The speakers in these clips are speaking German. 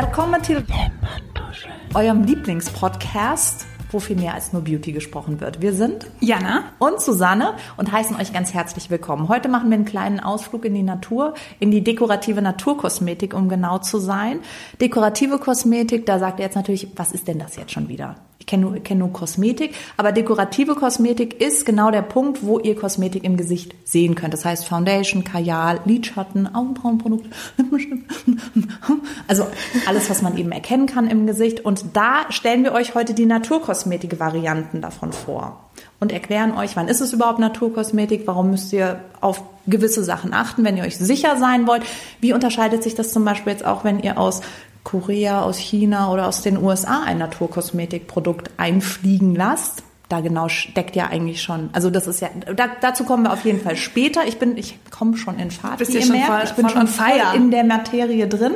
Willkommen til eurem Lieblingspodcast, wo viel mehr als nur Beauty gesprochen wird. Wir sind Jana und Susanne und heißen euch ganz herzlich willkommen. Heute machen wir einen kleinen Ausflug in die Natur, in die dekorative Naturkosmetik, um genau zu sein. Dekorative Kosmetik, da sagt ihr jetzt natürlich, was ist denn das jetzt schon wieder? Kenne nur, kenn nur Kosmetik, aber dekorative Kosmetik ist genau der Punkt, wo ihr Kosmetik im Gesicht sehen könnt. Das heißt Foundation, Kajal, Lidschatten, Augenbrauenprodukte, also alles, was man eben erkennen kann im Gesicht. Und da stellen wir euch heute die Naturkosmetik-Varianten davon vor und erklären euch, wann ist es überhaupt Naturkosmetik, warum müsst ihr auf gewisse Sachen achten, wenn ihr euch sicher sein wollt. Wie unterscheidet sich das zum Beispiel jetzt auch, wenn ihr aus Korea, aus China oder aus den USA ein Naturkosmetikprodukt einfliegen lasst. Da genau steckt ja eigentlich schon. Also das ist ja. Da, dazu kommen wir auf jeden Fall später. Ich bin, ich komme schon in Fahrt. Bist wie ihr merkt. voll- ich bin schon fire. in der Materie drin.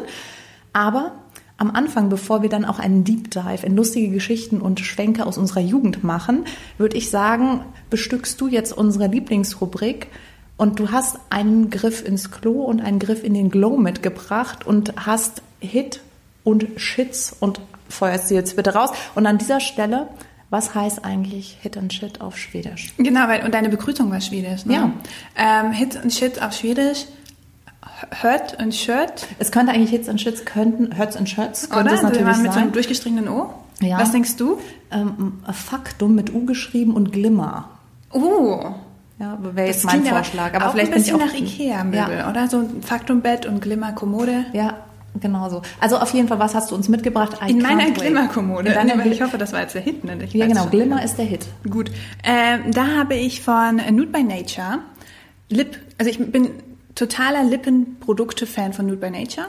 Aber am Anfang, bevor wir dann auch einen Deep Dive in lustige Geschichten und Schwenke aus unserer Jugend machen, würde ich sagen, bestückst du jetzt unsere Lieblingsrubrik und du hast einen Griff ins Klo und einen Griff in den Glow mitgebracht und hast Hit und Shits und feuerst sie jetzt bitte raus. Und an dieser Stelle, was heißt eigentlich Hit und Shit auf Schwedisch? Genau, weil, und deine Begrüßung war Schwedisch, ne? Ja. Ähm, Hit und Shit auf Schwedisch. Hört und Shirt, Es könnte eigentlich Hits und Shits, könnten, Hurts und Shirts, könnte oder? es natürlich waren mit so sein. einem durchgestrichenen O. Ja. Was denkst du? ähm, Faktum mit U geschrieben und Glimmer. Oh, Ja, wäre jetzt mein Vorschlag. Aber auch vielleicht ein bisschen bin nach Ikea-Möbel, Ja. oder? So ein Faktumbett und Glimmer-Kommode. Ja, genau so. Also auf jeden Fall, was hast du uns mitgebracht? I In meiner. Glimmer-Kommode. In deiner Gl- ich hoffe, das war jetzt der Hit, ne? Ich ja, genau. Glimmer ist der Hit. Gut. Ähm, da habe ich von Nude by Nature Lip, also ich bin totaler Lippenprodukte-Fan von Nude by Nature.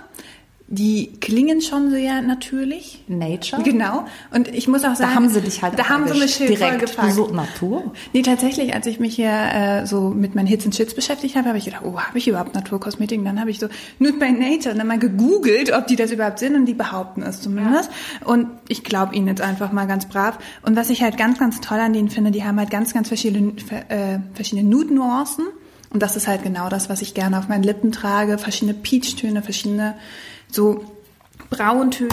Die klingen schon sehr natürlich. Nature? Genau. Und ich muss auch sagen, Da haben sie dich halt da haben sie mich direkt. Vollgepackt. so Natur. Nee, tatsächlich, als ich mich hier äh, so mit meinen Hits und Shits beschäftigt habe, habe ich gedacht, oh, habe ich überhaupt Naturkosmetik? Und dann habe ich so Nude by Nature und dann mal gegoogelt, ob die das überhaupt sind und die behaupten es zumindest. Und ich glaube ihnen jetzt einfach mal ganz brav. Und was ich halt ganz, ganz toll an denen finde, die haben halt ganz, ganz verschiedene, äh, verschiedene Nude-Nuancen. Und das ist halt genau das, was ich gerne auf meinen Lippen trage. Verschiedene Peach-Töne, verschiedene so Brauntöne.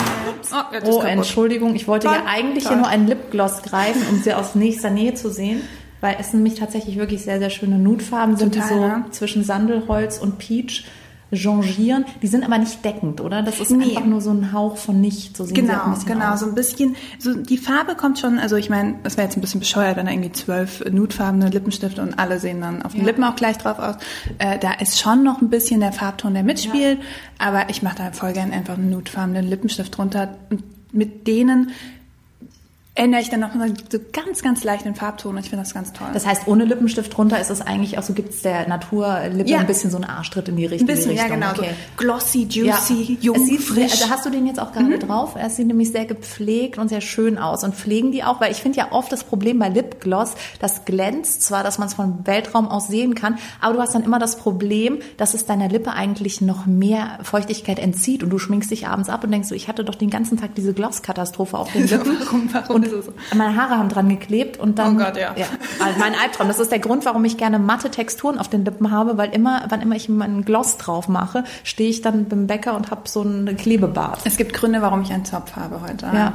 Oh, Oh. Entschuldigung. Ich wollte Toll, ja eigentlich toll. hier nur einen Lipgloss greifen, um sie aus nächster Nähe zu sehen. Weil es nämlich tatsächlich wirklich sehr, sehr schöne Nudefarben sind, Total, die so ne? zwischen Sandelholz und Peach changieren. Die sind aber nicht deckend, oder? Das ist Nee. einfach nur so ein Hauch von nicht. So Genau, genau, aus. so ein bisschen, so die Farbe kommt schon, also ich meine, das wäre jetzt ein bisschen bescheuert, wenn da irgendwie zwölf nudefarbene Lippenstifte und alle sehen dann auf den Ja. Lippen auch gleich drauf aus. Äh, da ist schon noch ein bisschen der Farbton, der mitspielt, aber ich mache da voll gern einfach einen nudefarbenen Lippenstift drunter und mit denen ändere ich dann noch so ganz, ganz leicht den Farbton und ich finde das ganz toll. Das heißt, ohne Lippenstift drunter ist es eigentlich auch so, gibt es der Naturlippe Ja. ein bisschen so einen Arschtritt in die ein richtige bisschen, Richtung. ja genau, Okay. so glossy, Ja. juicy, jung, es sieht frisch. Mhm. Da hast du den jetzt auch gerade drauf. Es sieht nämlich sehr gepflegt und sehr schön aus. Und pflegen die auch, weil ich finde ja oft das Problem bei Lipgloss, das glänzt zwar, dass man es vom Weltraum aus sehen kann, aber du hast dann immer das Problem, dass es deiner Lippe eigentlich noch mehr Feuchtigkeit entzieht und du schminkst dich abends ab und denkst so, ich hatte doch den ganzen Tag diese Glosskatastrophe auf den Lippen. warum- warum und meine Haare haben dran geklebt und dann. Oh Gott, ja. also mein Albtraum. Das ist der Grund, warum ich gerne matte Texturen auf den Lippen habe, weil immer, wann immer ich meinen Gloss drauf mache, stehe ich dann beim Bäcker und habe so einen Klebebart. Es gibt Gründe, warum ich einen Zopf habe heute. Ja.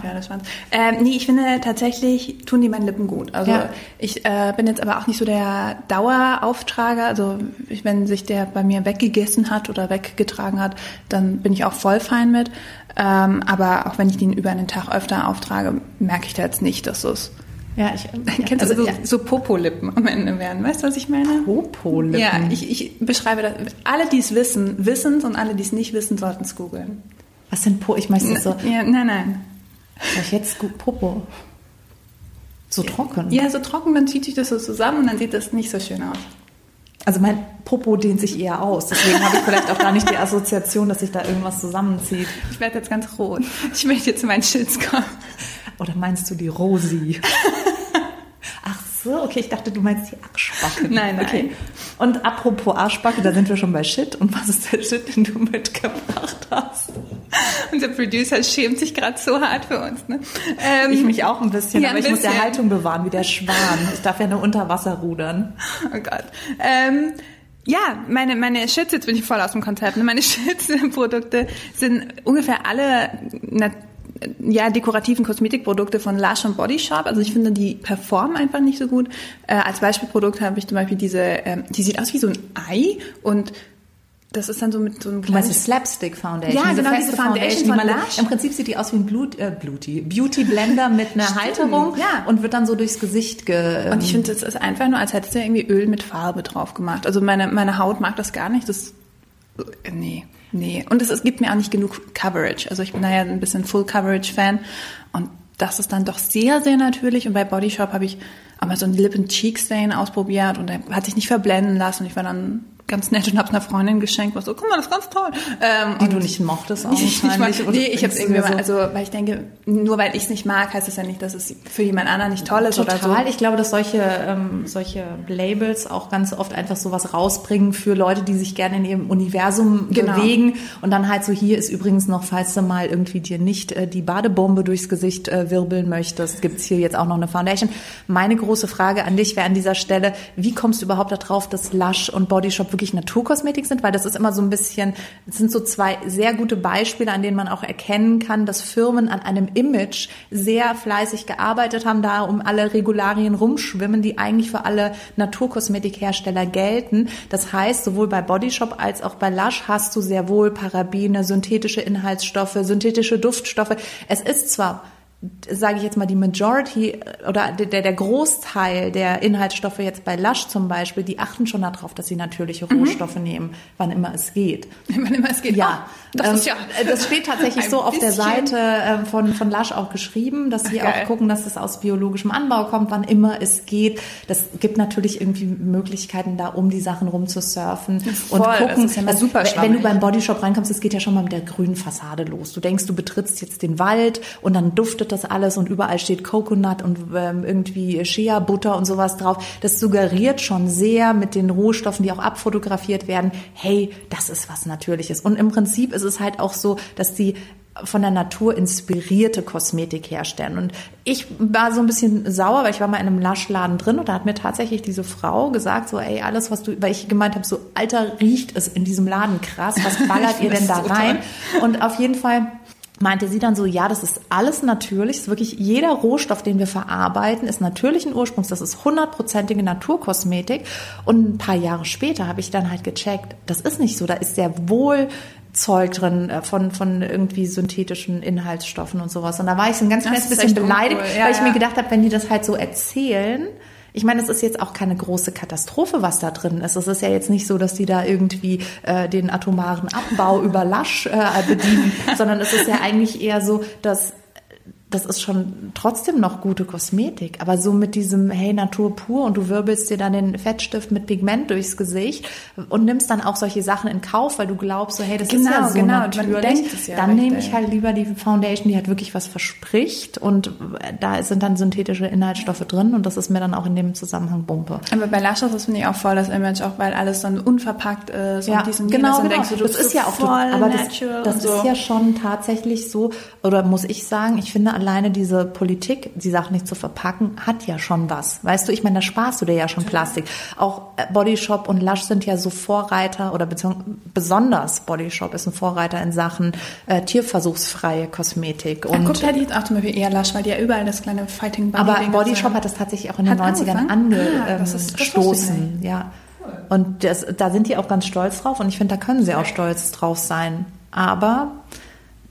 Ähm, nee, ich finde tatsächlich tun die meinen Lippen gut. Also Ja. ich äh, bin jetzt aber auch nicht so der Dauerauftrager. Also wenn sich der bei mir weggegessen hat oder weggetragen hat, dann bin ich auch voll fein mit. Ähm, aber auch wenn ich den über einen Tag öfter auftrage, merke ich da jetzt nicht, dass es Ja, ich Kennst also, so, ja. so Popolippen am Ende werden? Weißt du, was ich meine? Popolippen. Ja, ich, ich beschreibe das. Alle, die es wissen, wissen es und alle, die es nicht wissen, sollten es googeln. Was sind Po? Ich meistens so, Ja, nein, nein. soll ich jetzt Popo? So trocken. Ja, so trocken, dann zieht sich das so zusammen und dann sieht das nicht so schön aus. Also mein Popo dehnt sich eher aus. Deswegen habe ich vielleicht auch gar nicht die Assoziation, dass sich da irgendwas zusammenzieht. Ich werde jetzt ganz rot. Ich möchte jetzt zu meinen Shits kommen. Oder meinst du die Rosi? So, okay, ich dachte, du meinst die Arschbacke. Nein, nein. Okay. Und apropos Arschbacke, da sind wir schon bei Shit. Und was ist der Shit, den du mitgebracht hast? Unser Producer schämt sich gerade so hart für uns. Ne? Ähm, Ich mich auch ein bisschen, Ja, aber ein ich muss ja bisschen. Haltung bewahren, wie der Schwan. Ich darf ja nur unter Wasser rudern. Oh Gott. Ähm, Ja, meine, meine Shits, jetzt bin ich voll aus dem Konzept. ne? Meine Shits-Produkte sind ungefähr alle na, ja, dekorativen Kosmetikprodukte von Lush und Body Shop. Also ich finde, die performen einfach nicht so gut. Äh, als Beispielprodukt habe ich zum Beispiel diese, ähm, die sieht aus wie so ein Ei und das ist dann so mit so einem Du die kleinen... Slapstick Foundation? Ja, genau, feste diese Foundation die von man, Lush. Im Prinzip sieht die aus wie ein Blut, äh, Beauty, Beauty Blender mit einer Halterung ja. und wird dann so durchs Gesicht ge... Und ich finde, das ist einfach nur, als hättest du irgendwie Öl mit Farbe drauf gemacht. Also meine, meine Haut mag das gar nicht. Das, äh, nee, nee. Und es, es gibt mir auch nicht genug Coverage. Also ich bin da ja ein bisschen Full-Coverage-Fan. Und das ist dann doch sehr, sehr natürlich. Und bei Body Shop habe ich auch mal so einen Lippen-Cheek-Stain ausprobiert und der hat sich nicht verblenden lassen. Und ich war dann ganz nett und habe einer Freundin geschenkt, war so, guck mal, das ist ganz toll. Ähm, die und- du nicht mochtest auch ich, ich mag, nee, ich du irgendwie mal, also weil ich denke, nur weil ich es nicht mag, heißt es ja nicht, dass es für jemand anderen nicht toll ist oder so. Total. Ich glaube, dass solche, ähm, solche Labels auch ganz oft einfach sowas rausbringen für Leute, die sich gerne in ihrem Universum Genau. bewegen. Und dann halt so, hier ist übrigens noch, falls du mal irgendwie dir nicht äh, die Badebombe durchs Gesicht äh, wirbeln möchtest, gibt's hier jetzt auch noch eine Foundation. Meine große Frage an dich wäre an dieser Stelle, wie kommst du überhaupt darauf, dass Lush und Body Shop wirklich Naturkosmetik sind? Weil das ist immer so ein bisschen, es sind so zwei sehr gute Beispiele, an denen man auch erkennen kann, dass Firmen an einem Image sehr fleißig gearbeitet haben, da um alle Regularien rumschwimmen, die eigentlich für alle Naturkosmetikhersteller gelten. Das heißt, sowohl bei Body Shop als auch bei Lush hast du sehr wohl Parabene, synthetische Inhaltsstoffe, synthetische Duftstoffe. Es ist zwar sage ich jetzt mal, die Majority äh, oder der, der Großteil der Inhaltsstoffe jetzt bei Lush zum Beispiel, die achten schon darauf, dass sie natürliche Mhm. Rohstoffe nehmen, wann immer es geht. Wann immer es geht. Ja, Oh, das ähm, ist ja. das steht tatsächlich so auf der Seite ähm, von, von Lush auch geschrieben, dass sie Ach, auch gucken, dass es aus biologischem Anbau kommt, wann immer es geht. Das gibt natürlich irgendwie Möglichkeiten da, um die Sachen rumzusurfen Voll, und das gucken. ist ja mal super wenn du schwammig. beim Bodyshop reinkommst, das geht ja schon mal mit der grünen Fassade los. Du denkst, du betrittst jetzt den Wald und dann duftet das alles und überall steht Coconut und ähm, irgendwie Shea Butter und sowas drauf. Das suggeriert schon sehr mit den Rohstoffen, die auch abfotografiert werden, hey, das ist was Natürliches. Und im Prinzip ist es halt auch so, dass die von der Natur inspirierte Kosmetik herstellen. Und ich war so ein bisschen sauer, weil ich war mal in einem Lush-Laden drin und da hat mir tatsächlich diese Frau gesagt, so, ey, alles, was du, weil ich gemeint habe, so, Alter, riecht es in diesem Laden krass, was ballert ihr denn da rein? Und auf jeden Fall meinte sie dann so, ja, das ist alles natürlich, ist wirklich jeder Rohstoff, den wir verarbeiten, ist natürlichen Ursprungs, das ist hundertprozentige Naturkosmetik. Und ein paar Jahre später habe ich dann halt gecheckt, das ist nicht so, da ist sehr wohl Zeug drin äh, von, von irgendwie synthetischen Inhaltsstoffen und sowas. Und da war ich so ein ganz kleines bisschen beleidigt, uncool. Ja, weil ich mir ja. gedacht habe, wenn die das halt so erzählen, ich meine, es ist jetzt auch keine große Katastrophe, was da drin ist. Es ist ja jetzt nicht so, dass die da irgendwie äh, den atomaren Abbau über Lasch äh, bedienen, sondern es ist ja eigentlich eher so, dass das ist schon trotzdem noch gute Kosmetik, aber so mit diesem Hey Natur pur und du wirbelst dir dann den Fettstift mit Pigment durchs Gesicht und nimmst dann auch solche Sachen in Kauf, weil du glaubst so Hey, das ist Genau, ja so genau, man natürlich. denkt es ja dann nehme ich halt lieber die Foundation, die halt wirklich was verspricht und da sind dann synthetische Inhaltsstoffe drin und das ist mir dann auch in dem Zusammenhang Bumpe. Aber bei Lashes, finde ich auch voll das Image, auch weil alles dann unverpackt ist Ja, und diesen genau, genau. denkst du, das ist ja auch voll aber das, das so. ist ja schon tatsächlich so, oder muss ich sagen, ich finde alleine diese Politik, die Sachen nicht zu verpacken, hat ja schon was. Weißt du, ich meine, da sparst du dir ja schon Plastik. Auch äh, Body Shop und Lush sind ja so Vorreiter oder beziehungsweise besonders Body Shop ist ein Vorreiter in Sachen äh, tierversuchsfreie Kosmetik. Und guck, da liegt auch zum Beispiel eher Lush, weil die ja überall das kleine Fighting Bunny aber Ding Body hat. Shop hat das tatsächlich auch in den Hat 90ern angefangen? Ah, angestoßen. Ja. Und das, da sind die auch ganz stolz drauf und ich finde, da können sie auch stolz drauf sein. Aber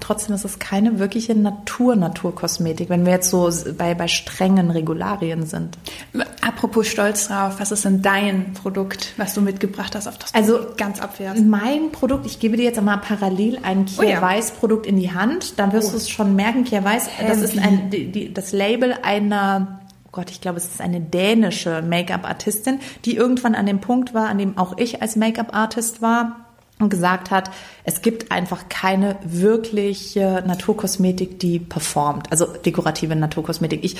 trotzdem ist es keine wirkliche Natur-Naturkosmetik, wenn wir jetzt so bei, bei strengen Regularien sind. Apropos stolz drauf, was ist denn dein Produkt, was du mitgebracht hast, auf das Also- du ganz abwehrst? Mein Produkt, ich gebe dir jetzt einmal parallel ein Oh ja. Weiß Produkt in die Hand, dann wirst du es schon merken, Kier Weiß, das ist ein, die, die, das Label einer oh Gott, ich glaube, es ist eine dänische Make-up-Artistin, die irgendwann an dem Punkt war, an dem auch ich als Make-up-Artist war und gesagt hat, es gibt einfach keine wirkliche Naturkosmetik, die performt, also dekorative Naturkosmetik. Ich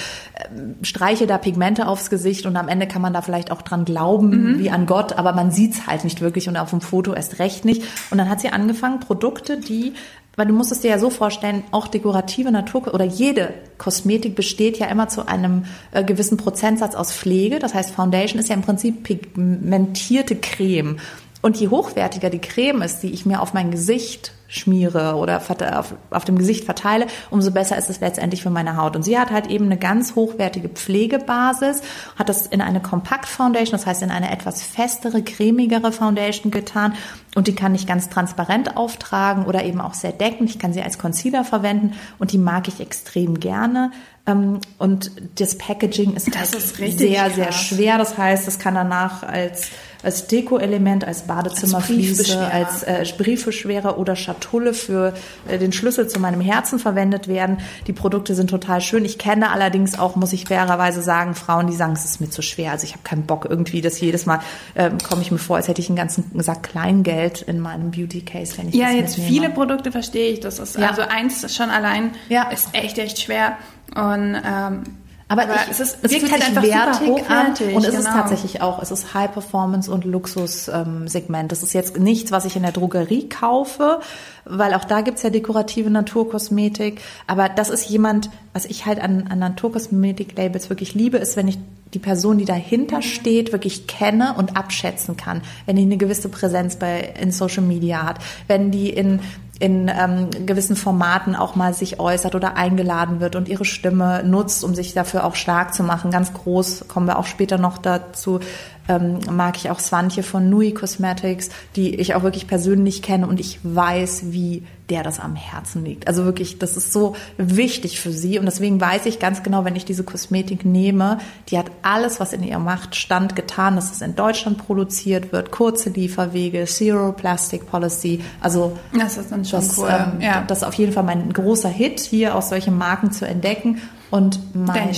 ähm, streiche da Pigmente aufs Gesicht und am Ende kann man da vielleicht auch dran glauben, wie an Gott, aber man sieht's halt nicht wirklich und auf dem Foto erst recht nicht. Und dann hat sie angefangen, Produkte, die weil du musst es dir ja so vorstellen, auch dekorative Natur oder jede Kosmetik besteht ja immer zu einem äh, gewissen Prozentsatz aus Pflege. Das heißt, Foundation ist ja im Prinzip pigmentierte Creme. Und je hochwertiger die Creme ist, die ich mir auf mein Gesicht schmiere oder auf, auf dem Gesicht verteile, umso besser ist es letztendlich für meine Haut. Und sie hat halt eben eine ganz hochwertige Pflegebasis, hat das in eine Kompakt Foundation, das heißt in eine etwas festere, cremigere Foundation getan und die kann ich ganz transparent auftragen oder eben auch sehr deckend. Ich kann sie als Concealer verwenden und die mag ich extrem gerne. Ähm, und das Packaging ist, das halt ist sehr, krass. sehr schwer. Das heißt, es kann danach als als Deko-Element, als Badezimmerfliese, als, als äh, Briefbeschwerer oder Schatulle für äh, den Schlüssel zu meinem Herzen verwendet werden. Die Produkte sind total schön. Ich kenne allerdings auch, muss ich fairerweise sagen, Frauen, die sagen, es ist mir zu schwer. Also ich habe keinen Bock irgendwie, dass jedes Mal äh, komme ich mir vor, als hätte ich einen ganzen Sack Kleingeld in meinem Beauty Case, wenn ich Ja, das jetzt mitnehme. viele Produkte verstehe ich. Das ist ja. also eins schon allein ja. ist echt echt schwer und ähm, aber, aber ich, es, ist, es wirkt halt einfach wertig an und es genau. ist tatsächlich auch, es ist High Performance und Luxus ähm, Segment. Das ist jetzt nichts, was ich in der Drogerie kaufe, weil auch da gibt's ja dekorative Naturkosmetik. Aber das ist jemand, was ich halt an, an Naturkosmetik-Labels wirklich liebe, ist, wenn ich die Person, die dahinter steht, wirklich kenne und abschätzen kann. Wenn die eine gewisse Präsenz bei in Social Media hat, wenn die in in ähm, gewissen Formaten auch mal sich äußert oder eingeladen wird und ihre Stimme nutzt, um sich dafür auch stark zu machen. Ganz groß kommen wir auch später noch dazu ähm, mag ich auch Swantje von Nui Cosmetics, die ich auch wirklich persönlich kenne und ich weiß, wie der das am Herzen liegt. Also wirklich, das ist so wichtig für sie und deswegen weiß ich ganz genau, wenn ich diese Kosmetik nehme, die hat alles, was in ihrer Macht stand, getan, dass es in Deutschland produziert wird, kurze Lieferwege, Zero Plastic Policy. Also das ist dann schon das, cool. Ähm, ja. Das ist auf jeden Fall mein großer Hit, hier aus solchen Marken zu entdecken. Und mein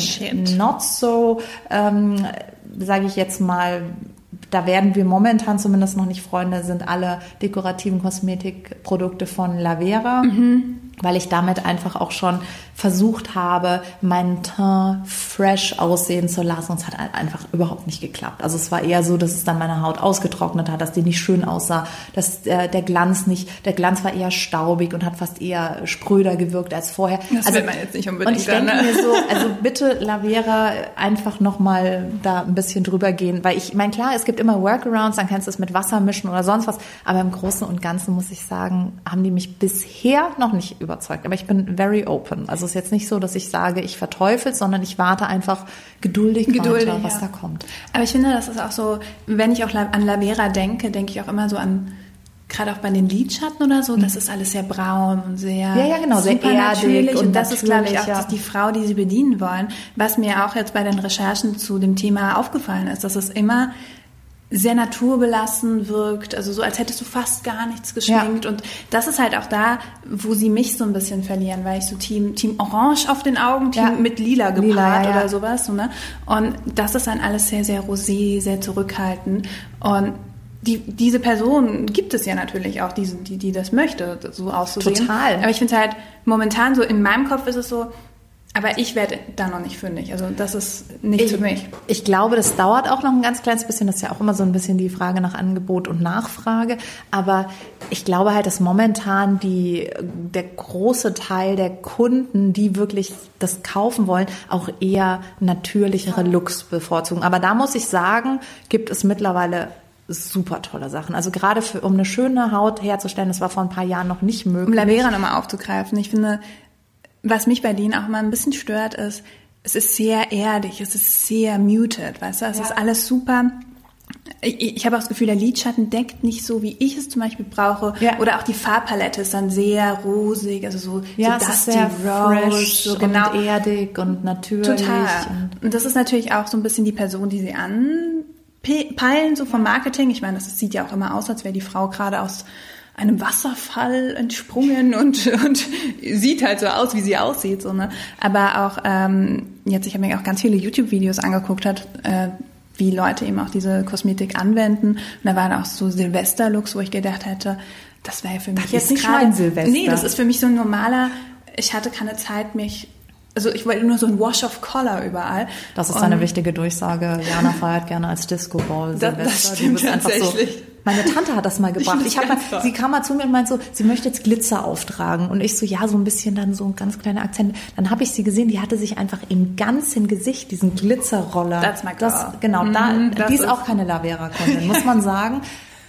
Not so ähm, sage ich jetzt mal, da werden wir momentan zumindest noch nicht Freunde, sind alle dekorativen Kosmetikprodukte von Lavera. Mhm weil ich damit einfach auch schon versucht habe, meinen Teint fresh aussehen zu lassen. Und es hat einfach überhaupt nicht geklappt. Also es war eher so, dass es dann meine Haut ausgetrocknet hat, dass die nicht schön aussah, dass äh, der Glanz nicht, der Glanz war eher staubig und hat fast eher spröder gewirkt als vorher. Das also, will man jetzt nicht unbedingt. Und ich denke ne? mir so, also bitte Lavera einfach nochmal da ein bisschen drüber gehen, weil ich meine, klar, es gibt immer Workarounds, dann kannst du es mit Wasser mischen oder sonst was, aber im Großen und Ganzen muss ich sagen, haben die mich bisher noch nicht überzeugt. Aber ich bin very open. Also es ist jetzt nicht so, dass ich sage, ich verteufel, sondern ich warte einfach geduldig, geduldig weiter, was ja. da kommt. Aber ich finde, das ist auch so, wenn ich auch an Lavera denke, denke ich auch immer so an gerade auch bei den Lidschatten oder so, das mhm. ist alles sehr braun und sehr ja, ja, genau, sehr erdig und, und das ist glaube ich auch ja. die Frau, die sie bedienen wollen. Was mir auch jetzt bei den Recherchen zu dem Thema aufgefallen ist, dass es immer sehr naturbelassen wirkt, also so als hättest du fast gar nichts geschminkt ja. und das ist halt auch da, wo sie mich so ein bisschen verlieren, weil ich so Team Team Orange auf den Augen, Team ja. mit Lila gepaart Lila, ja. oder sowas, so, ne? Und das ist dann alles sehr sehr rosé, sehr zurückhaltend und die, diese Person gibt es ja natürlich auch, die, die, die das möchte, so auszusehen. Total. Aber ich finde halt momentan so, in meinem Kopf ist es so, aber ich werde da noch nicht fündig. Also das ist nicht ich, für mich. Ich glaube, das dauert auch noch ein ganz kleines bisschen. Das ist ja auch immer so ein bisschen die Frage nach Angebot und Nachfrage. Aber ich glaube halt, dass momentan die, der große Teil der Kunden, die wirklich das kaufen wollen, auch eher natürlichere Looks bevorzugen. Aber da muss ich sagen, gibt es mittlerweile super tolle Sachen. Also gerade für, um eine schöne Haut herzustellen, das war vor ein paar Jahren noch nicht möglich. Um Lavera nochmal aufzugreifen. Ich finde, was mich bei denen auch mal ein bisschen stört, ist, es ist sehr erdig, es ist sehr muted, weißt du, es ja. ist alles super. Ich, ich habe auch das Gefühl, der Lidschatten deckt nicht so, wie ich es zum Beispiel brauche. Ja. Oder auch die Farbpalette ist dann sehr rosig, also so, ja, so dusty sehr rose, fresh so genau. und erdig und natürlich. Total. Und, und das ist natürlich auch so ein bisschen die Person, die sie anpeilen, so vom Marketing. Ich meine, das sieht ja auch immer aus, als wäre die Frau gerade aus einem Wasserfall entsprungen und, und sieht halt so aus, wie sie aussieht. So, ne? Aber auch ähm, jetzt, ich habe mir auch ganz viele YouTube-Videos angeguckt, hat, äh, wie Leute eben auch diese Kosmetik anwenden. Und da waren auch so Silvester-Looks, wo ich gedacht hätte, das wäre für mich das jetzt nicht mein Silvester. Nee, das ist für mich so ein normaler, ich hatte keine Zeit, mich also ich wollte nur so ein Wash of Color überall. Das ist und eine wichtige Durchsage. Jana feiert gerne als Disco Ball Silvester. Das, das stimmt tatsächlich. So, meine Tante hat das mal gebracht. Ich, ich mal, sie kam mal zu mir und meinte so, sie möchte jetzt Glitzer auftragen und ich so, ja, so ein bisschen dann so ein ganz kleiner Akzent. Dann habe ich sie gesehen, die hatte sich einfach im ganzen Gesicht diesen Glitzerroller. That's my. Das, genau, mm, da, die ist, ist auch keine Lavera-Kundin, muss man sagen.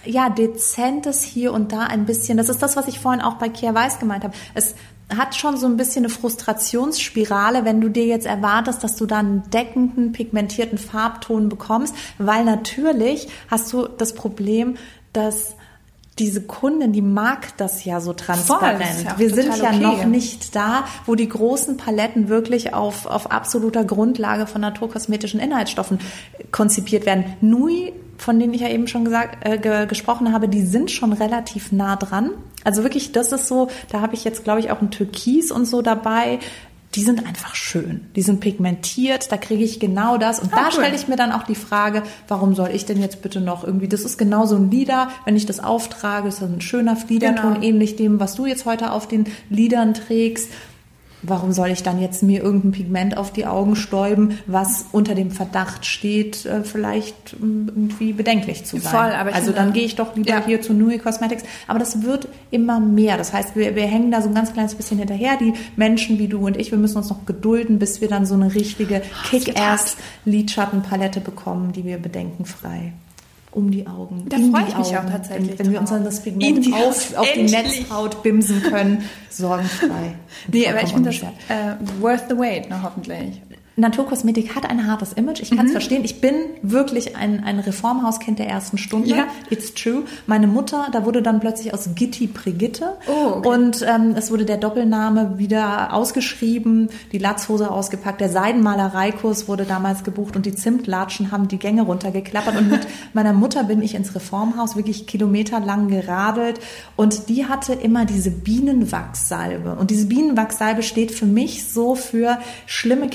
ja, dezentes hier und da ein bisschen. Das ist das, was ich vorhin auch bei Kia Weiß gemeint habe. Es hat schon so ein bisschen eine Frustrationsspirale, wenn du dir jetzt erwartest, dass du dann einen deckenden, pigmentierten Farbton bekommst, weil natürlich hast du das Problem, dass diese Kundin, die mag das ja so transparent. Voll, ja Wir sind ja okay. noch nicht da, wo die großen Paletten wirklich auf, auf absoluter Grundlage von naturkosmetischen Inhaltsstoffen konzipiert werden. Nui, von denen ich ja eben schon gesagt, äh, ge gesprochen habe, die sind schon relativ nah dran. Also wirklich, das ist so, da habe ich jetzt, glaube ich, auch ein Türkis und so dabei die sind einfach schön. Die sind pigmentiert, da kriege ich genau das. Und Ah, da cool. stelle ich mir dann auch die Frage, warum soll ich denn jetzt bitte noch irgendwie, das ist genau so ein Lieder, wenn ich das auftrage, ist das ein schöner Fliederton, Genau. ähnlich dem, was du jetzt heute auf den Lidern trägst. Warum soll ich dann jetzt mir irgendein Pigment auf die Augen stäuben, was unter dem Verdacht steht, äh, vielleicht ähm, irgendwie bedenklich zu sein? Voll, aber ich also dann gehe ich doch lieber Ja. hier zu Nui Cosmetics. Aber das wird immer mehr. Das heißt, wir, wir hängen da so ein ganz kleines bisschen hinterher. Die Menschen wie du und ich, wir müssen uns noch gedulden, bis wir dann so eine richtige Kick-Ass-Lidschattenpalette bekommen, die wir bedenkenfrei um die Augen. Da freue ich mich Augen. auch tatsächlich Wenn, wenn wir uns dann das Pigment auf, auf die. Netzhaut bimsen können, sorgenfrei. Und Nee, aber ich finde das äh, worth the wait, ne, hoffentlich. Naturkosmetik hat ein hartes Image. Ich kann Mhm. es verstehen. Ich bin wirklich ein, ein Reformhauskind der ersten Stunde. Ja. It's true. Meine Mutter, da wurde dann plötzlich aus Gitti Brigitte. Oh, okay. Und ähm, es wurde der Doppelname wieder ausgeschrieben, die Latzhose ausgepackt, der Seidenmalereikurs wurde damals gebucht und die Zimtlatschen haben die Gänge runtergeklappert. Und mit meiner Mutter bin ich ins Reformhaus wirklich kilometerlang geradelt. Und die hatte immer diese Bienenwachssalbe. Und diese Bienenwachssalbe steht für mich so für schlimme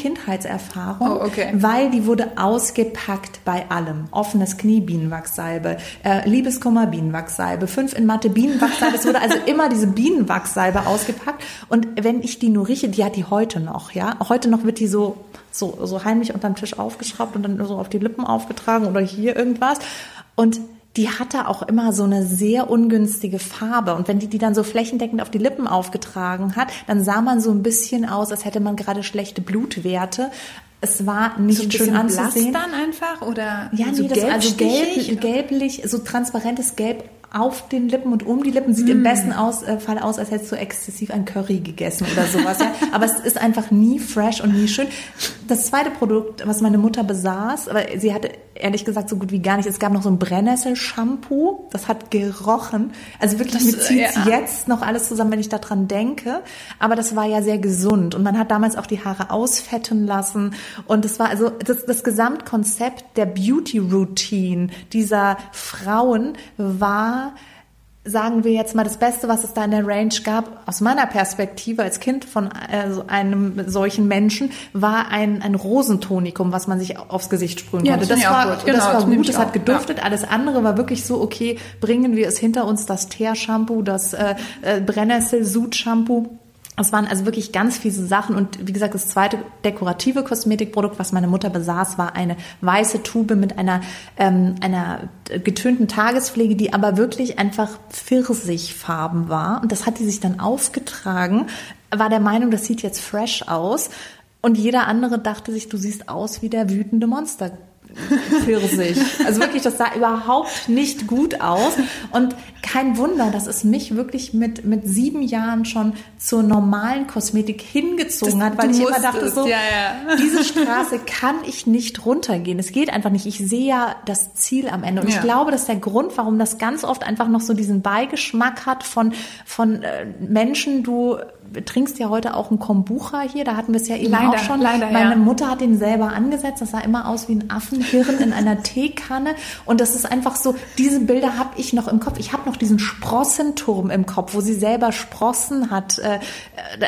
Kindheitserfahrung, Oh, okay. weil die wurde ausgepackt bei allem. Offenes Knie, Bienenwachssalbe, äh, Liebeskummer, Bienenwachssalbe, fünf in Mathe, Bienenwachssalbe. Es wurde also immer diese Bienenwachssalbe ausgepackt. Und wenn ich die nur rieche, die hat die heute noch, ja. Heute noch wird die so, so, so heimlich unterm Tisch aufgeschraubt und dann so auf die Lippen aufgetragen oder hier irgendwas. Und die hatte auch immer so eine sehr ungünstige Farbe. Und wenn die die dann so flächendeckend auf die Lippen aufgetragen hat, dann sah man so ein bisschen aus, als hätte man gerade schlechte Blutwerte. Es war nicht So schön bisschen blass anzusehen. dann einfach oder Ja, so nee, das also gelb, gelblich, so transparentes Gelb auf den Lippen und um die Lippen sieht im besten aus, äh, Fall aus, als hättest du exzessiv ein Curry gegessen oder sowas. ja. Aber es ist einfach nie fresh und nie schön. Das zweite Produkt, was meine Mutter besaß, aber sie hatte ehrlich gesagt so gut wie gar nicht. Es gab noch so ein Brennnessel-Shampoo, das hat gerochen. Also wirklich, Das, mir zieht's ja. jetzt noch alles zusammen, wenn ich daran denke. Aber das war ja sehr gesund und man hat damals auch die Haare ausfetten lassen und es war also das, das Gesamtkonzept der Beauty Routine dieser Frauen war sagen wir jetzt mal das Beste, was es da in der Range gab, aus meiner Perspektive als Kind von äh, einem solchen Menschen, war ein, ein Rosentonikum, was man sich aufs Gesicht sprühen Ja, konnte. das Das war, gut. Genau, das war das gut, das hat auch. geduftet. Alles andere war wirklich so, okay, bringen wir es hinter uns, das Teer-Shampoo, das äh, äh, Brennnessel-Sud-Shampoo. Es waren also wirklich ganz fiese Sachen und wie gesagt, das zweite dekorative Kosmetikprodukt, was meine Mutter besaß, war eine weiße Tube mit einer, ähm, einer getönten Tagespflege, die aber wirklich einfach pfirsichfarben war. Und das hat die sich dann aufgetragen, war der Meinung, das sieht jetzt fresh aus. Und jeder andere dachte sich, du siehst aus wie der wütende Monster. Pfirsich. Also wirklich, das sah überhaupt nicht gut aus. Und kein Wunder, dass es mich wirklich mit, mit sieben Jahren schon zur normalen Kosmetik hingezogen Das- hat, weil ich immer musstest, dachte so, ja, ja. diese Straße kann ich nicht runtergehen. Es geht einfach nicht. Ich sehe ja das Ziel am Ende. Und ich Ja. glaube, das ist der Grund, warum das ganz oft einfach noch so diesen Beigeschmack hat von, von äh, Menschen, du trinkst ja heute auch einen Kombucha hier, da hatten wir es ja eben Leider, auch schon. leider, Meine ja. Mutter hat den selber angesetzt, das sah immer aus wie ein Affenhirn in einer Teekanne und das ist einfach so, diese Bilder habe ich noch im Kopf. Ich habe noch diesen Sprossenturm im Kopf, wo sie selber Sprossen hat. Äh,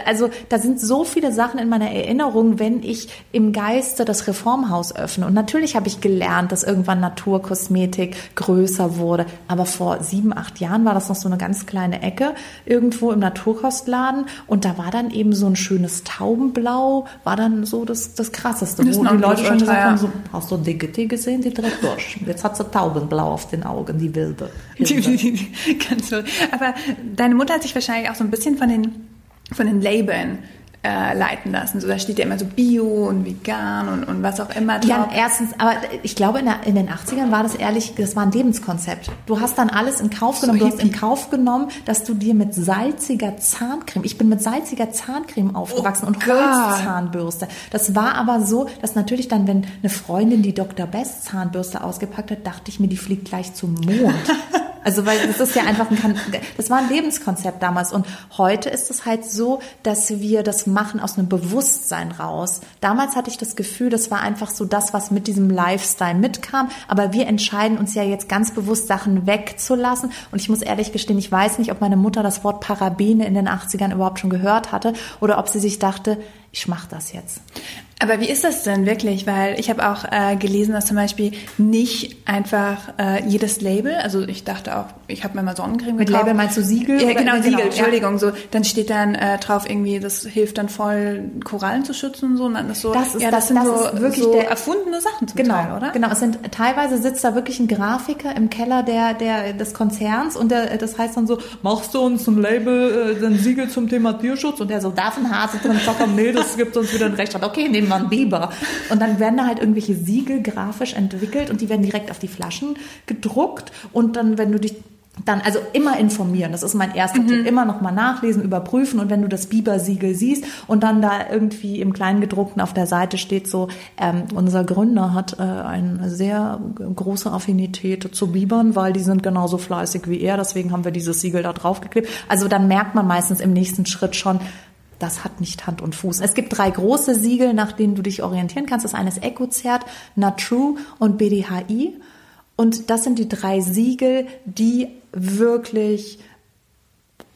Also da sind so viele Sachen in meiner Erinnerung, wenn ich im Geiste das Reformhaus öffne. Und natürlich habe ich gelernt, dass irgendwann Naturkosmetik größer wurde, aber vor sieben, acht Jahren war das noch so eine ganz kleine Ecke irgendwo im Naturkostladen und da war dann eben so ein schönes Taubenblau, war dann so das, das Krasseste, Das wo die Leute schon gesagt haben, so, hast du Diggity gesehen, die dreht durch. Jetzt hat sie Taubenblau auf den Augen, die Wilde. Ganz so. Aber deine Mutter hat sich wahrscheinlich auch so ein bisschen von den, von den Labeln äh, leiten lassen. So, da steht ja immer so Bio und vegan und, und was auch immer drauf. Ja, erstens, aber ich glaube, in, der, in, den 80ern war das ehrlich, das war ein Lebenskonzept. Du hast dann alles in Kauf genommen. So du hast in Kauf genommen, dass du dir mit salziger Zahncreme, ich bin mit salziger Zahncreme aufgewachsen oh und Holzzahnbürste. Das war aber so, dass natürlich dann, wenn eine Freundin die Dr. Best Zahnbürste ausgepackt hat, dachte ich mir, die fliegt gleich zum Mond. Also weil das ist ja einfach ein, das war ein Lebenskonzept damals und heute ist es halt so, dass wir das machen aus einem Bewusstsein raus. Damals hatte ich das Gefühl, das war einfach so das, was mit diesem Lifestyle mitkam, aber wir entscheiden uns ja jetzt ganz bewusst Sachen wegzulassen und ich muss ehrlich gestehen, ich weiß nicht, ob meine Mutter das Wort Parabene in den 80ern überhaupt schon gehört hatte oder ob sie sich dachte, ich mache das jetzt. Aber wie ist das denn wirklich? Weil ich habe auch äh, gelesen, dass zum Beispiel nicht einfach äh, jedes Label, also ich dachte auch, ich habe mir mal Sonnencreme Mit gekauft. Label meinst du Siegel? Ja, genau, Siegel, genau, Entschuldigung. Ja. So, dann steht dann äh, drauf irgendwie, das hilft dann voll, Korallen zu schützen und so. Und dann ist so, das ist, ja, das, das sind das so, wirklich so der, erfundene Sachen zum genau, Teil, oder? Genau, es sind teilweise sitzt da wirklich ein Grafiker im Keller der, der des Konzerns und der, das heißt dann so, machst du uns ein Label, äh, ein Siegel zum Thema Tierschutz? Und der so, darf ein Hase drin? Sag, nee, das gibt uns wieder ein Recht. Okay, nehmen wir ein Baby Biber. Und dann werden da halt irgendwelche Siegel grafisch entwickelt und die werden direkt auf die Flaschen gedruckt. Und dann, wenn du dich dann also immer informieren. Das ist mein erster mhm. Tipp. Immer noch mal nachlesen, überprüfen und wenn du das Biber-Siegel siehst und dann da irgendwie im Kleingedruckten auf der Seite steht so, ähm, unser Gründer hat äh, eine sehr große Affinität zu Bibern, weil die sind genauso fleißig wie er. Deswegen haben wir dieses Siegel da draufgeklebt. Also dann merkt man meistens im nächsten Schritt schon, das hat nicht Hand und Fuß. Es gibt drei große Siegel, nach denen du dich orientieren kannst. Das eine ist EcoCert, Natrue und BDHI. Und das sind die drei Siegel, die wirklich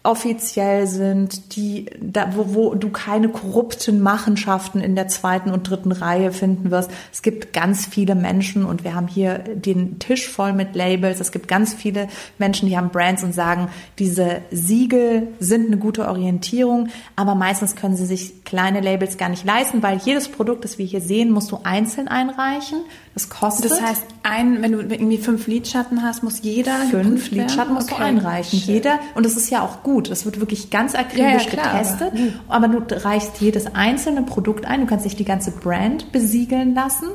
offiziell sind, die da, wo, wo du keine korrupten Machenschaften in der zweiten und dritten Reihe finden wirst. Es gibt ganz viele Menschen und wir haben hier den Tisch voll mit Labels. Es gibt ganz viele Menschen, die haben Brands und sagen, diese Siegel sind eine gute Orientierung, aber meistens können sie sich kleine Labels gar nicht leisten, weil jedes Produkt, das wir hier sehen, musst du einzeln einreichen. Das kostet. Das heißt, ein, wenn du irgendwie fünf Lidschatten hast, muss jeder fünf Lidschatten musst okay. du einreichen. Schön. Jeder und das ist ja auch gut. Das wird wirklich ganz akribisch ja, ja, getestet. Aber, aber du reichst jedes einzelne Produkt ein. Du kannst dich die ganze Brand besiegeln lassen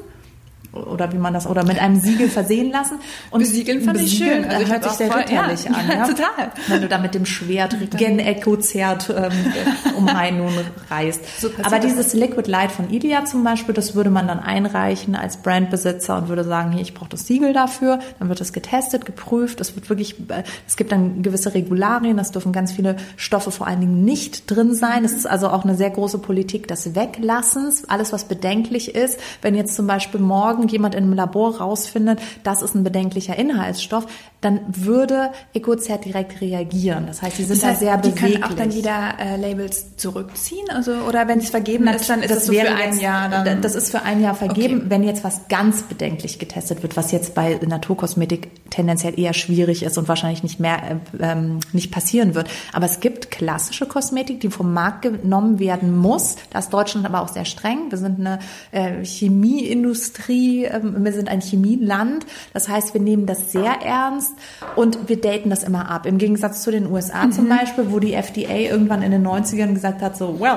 oder wie man das oder mit einem Siegel versehen lassen. Und Besiegeln fand besiegeln, ich schön. Also hört sich sehr ritterlich ja, an. Ja, total. Wenn du da mit dem Schwert Gen Echo Zert ähm, um einen nun reißt. So Aber dieses Liquid Light von Ideal zum Beispiel, das würde man dann einreichen als Brandbesitzer und würde sagen, hier, ich brauche das Siegel dafür. Dann wird das getestet, geprüft. Es wird wirklich, äh, es gibt dann gewisse Regularien. Es dürfen ganz viele Stoffe vor allen Dingen nicht drin sein. Es ist also auch eine sehr große Politik des Weglassens. Alles, was bedenklich ist. Wenn jetzt zum Beispiel morgen irgendjemand im Labor rausfindet, das ist ein bedenklicher Inhaltsstoff, dann würde EcoCert direkt reagieren. Das heißt, sie sind das heißt, da sehr beweglich. Die können auch dann wieder äh, Labels zurückziehen, also oder wenn es vergeben Na, ist, dann ist das, das so für ein Jahr. Dann das ist für ein Jahr vergeben. Okay. Wenn jetzt was ganz bedenklich getestet wird, was jetzt bei Naturkosmetik tendenziell eher schwierig ist und wahrscheinlich nicht mehr äh, ähm, nicht passieren wird. Aber es gibt klassische Kosmetik, die vom Markt genommen werden muss. Da ist Deutschland aber auch sehr streng. Wir sind eine äh, Chemieindustrie, äh, wir sind ein Chemieland. Das heißt, wir nehmen das sehr ernst und wir daten das immer ab. Im Gegensatz zu den USA mhm. zum Beispiel, wo die FDA irgendwann in den 90ern gesagt hat, so, well,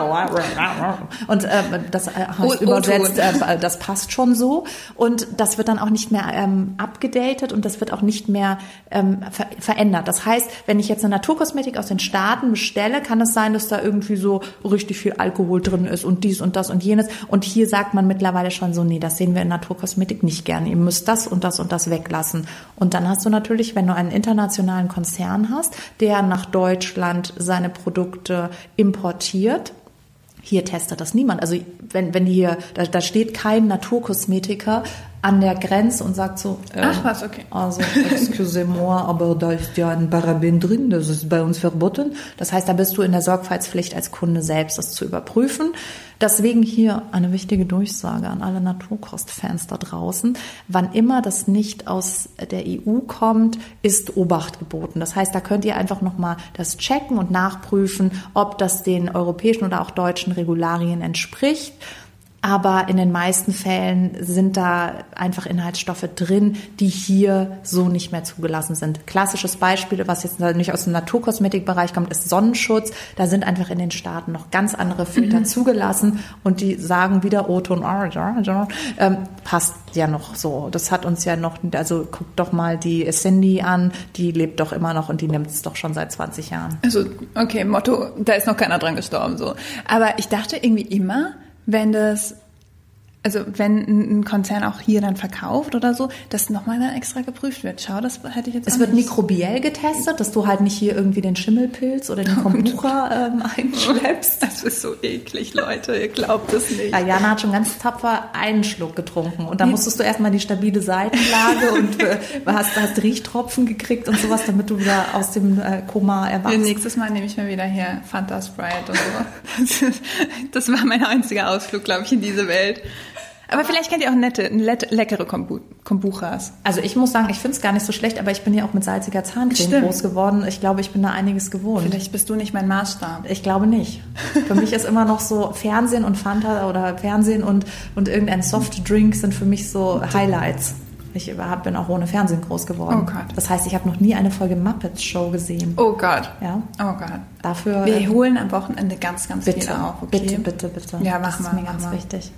und äh, das äh, heißt übersetzt, äh, das passt schon so. Und das wird dann auch nicht mehr ähm, abgedatet und das wird auch nicht mehr ähm, ver verändert. Das heißt, wenn ich jetzt eine Naturkosmetik aus den Staaten bestelle, kann es sein, dass da irgendwie so richtig viel Alkohol drin ist und dies und das und jenes. Und hier sagt man mittlerweile schon so, nee, das sehen wir in Naturkosmetik nicht gerne. Ihr müsst das und das und das weglassen. Und dann hast du natürlich natürlich, wenn du einen internationalen Konzern hast, der nach Deutschland seine Produkte importiert, hier testet das niemand. Also wenn, wenn hier, da, da steht kein Naturkosmetiker an der Grenze und sagt so, äh, ach was, okay. Also, excusez-moi, aber da ist ja ein Paraben drin, das ist bei uns verboten. Das heißt, da bist du in der Sorgfaltspflicht als Kunde selbst, das zu überprüfen. Deswegen hier eine wichtige Durchsage an alle Naturkostfans da draußen. Wann immer das nicht aus der EU kommt, ist Obacht geboten. Das heißt, da könnt ihr einfach nochmal das checken und nachprüfen, ob das den europäischen oder auch deutschen Regularien entspricht. Aber in den meisten Fällen sind da einfach Inhaltsstoffe drin, die hier so nicht mehr zugelassen sind. Klassisches Beispiel, was jetzt nicht aus dem Naturkosmetikbereich kommt, ist Sonnenschutz. Da sind einfach in den Staaten noch ganz andere Filter mhm. zugelassen und die sagen wieder O-Ton, ähm, passt ja noch so. Das hat uns ja noch, also guckt doch mal die Cindy an, die lebt doch immer noch und die nimmt es doch schon seit 20 Jahren. Also, okay, Motto, da ist noch keiner dran gestorben, so. Aber ich dachte irgendwie immer, wenn das also wenn ein Konzern auch hier dann verkauft oder so, dass nochmal dann extra geprüft wird. Schau, das hätte ich jetzt Es wird mikrobiell getestet, dass du halt nicht hier irgendwie den Schimmelpilz oder den Kombucha ähm, einschleppst. Das ist so eklig, Leute, ihr glaubt es nicht. Ja, Jana hat schon ganz tapfer einen Schluck getrunken und dann musstest du erstmal die stabile Seitenlage und äh, hast, hast Riechtropfen gekriegt und sowas, damit du wieder aus dem äh, Koma erwachst. Ja, nächstes Mal nehme ich mir wieder hier Fanta Sprite und so. Das war mein einziger Ausflug, glaube ich, in diese Welt. Aber vielleicht kennt ihr auch nette, leckere Kombuchas. Also ich muss sagen, ich finde es gar nicht so schlecht, aber ich bin ja auch mit salziger Zahncreme Stimmt. groß geworden. Ich glaube, ich bin da einiges gewohnt. Vielleicht bist du nicht mein Maßstab. Ich glaube nicht. für mich ist immer noch so Fernsehen und Fanta oder Fernsehen und, und irgendein Softdrink sind für mich so Highlights. Ich bin auch ohne Fernsehen groß geworden. Oh Gott. Das heißt, ich habe noch nie eine Folge Muppets Show gesehen. Oh Gott. Ja. Oh Gott. Dafür. Wir ähm, holen am Wochenende ganz, ganz bitte, viel auf. Okay? Bitte, bitte, bitte. Ja, machen wir. Das ist mir ganz wichtig.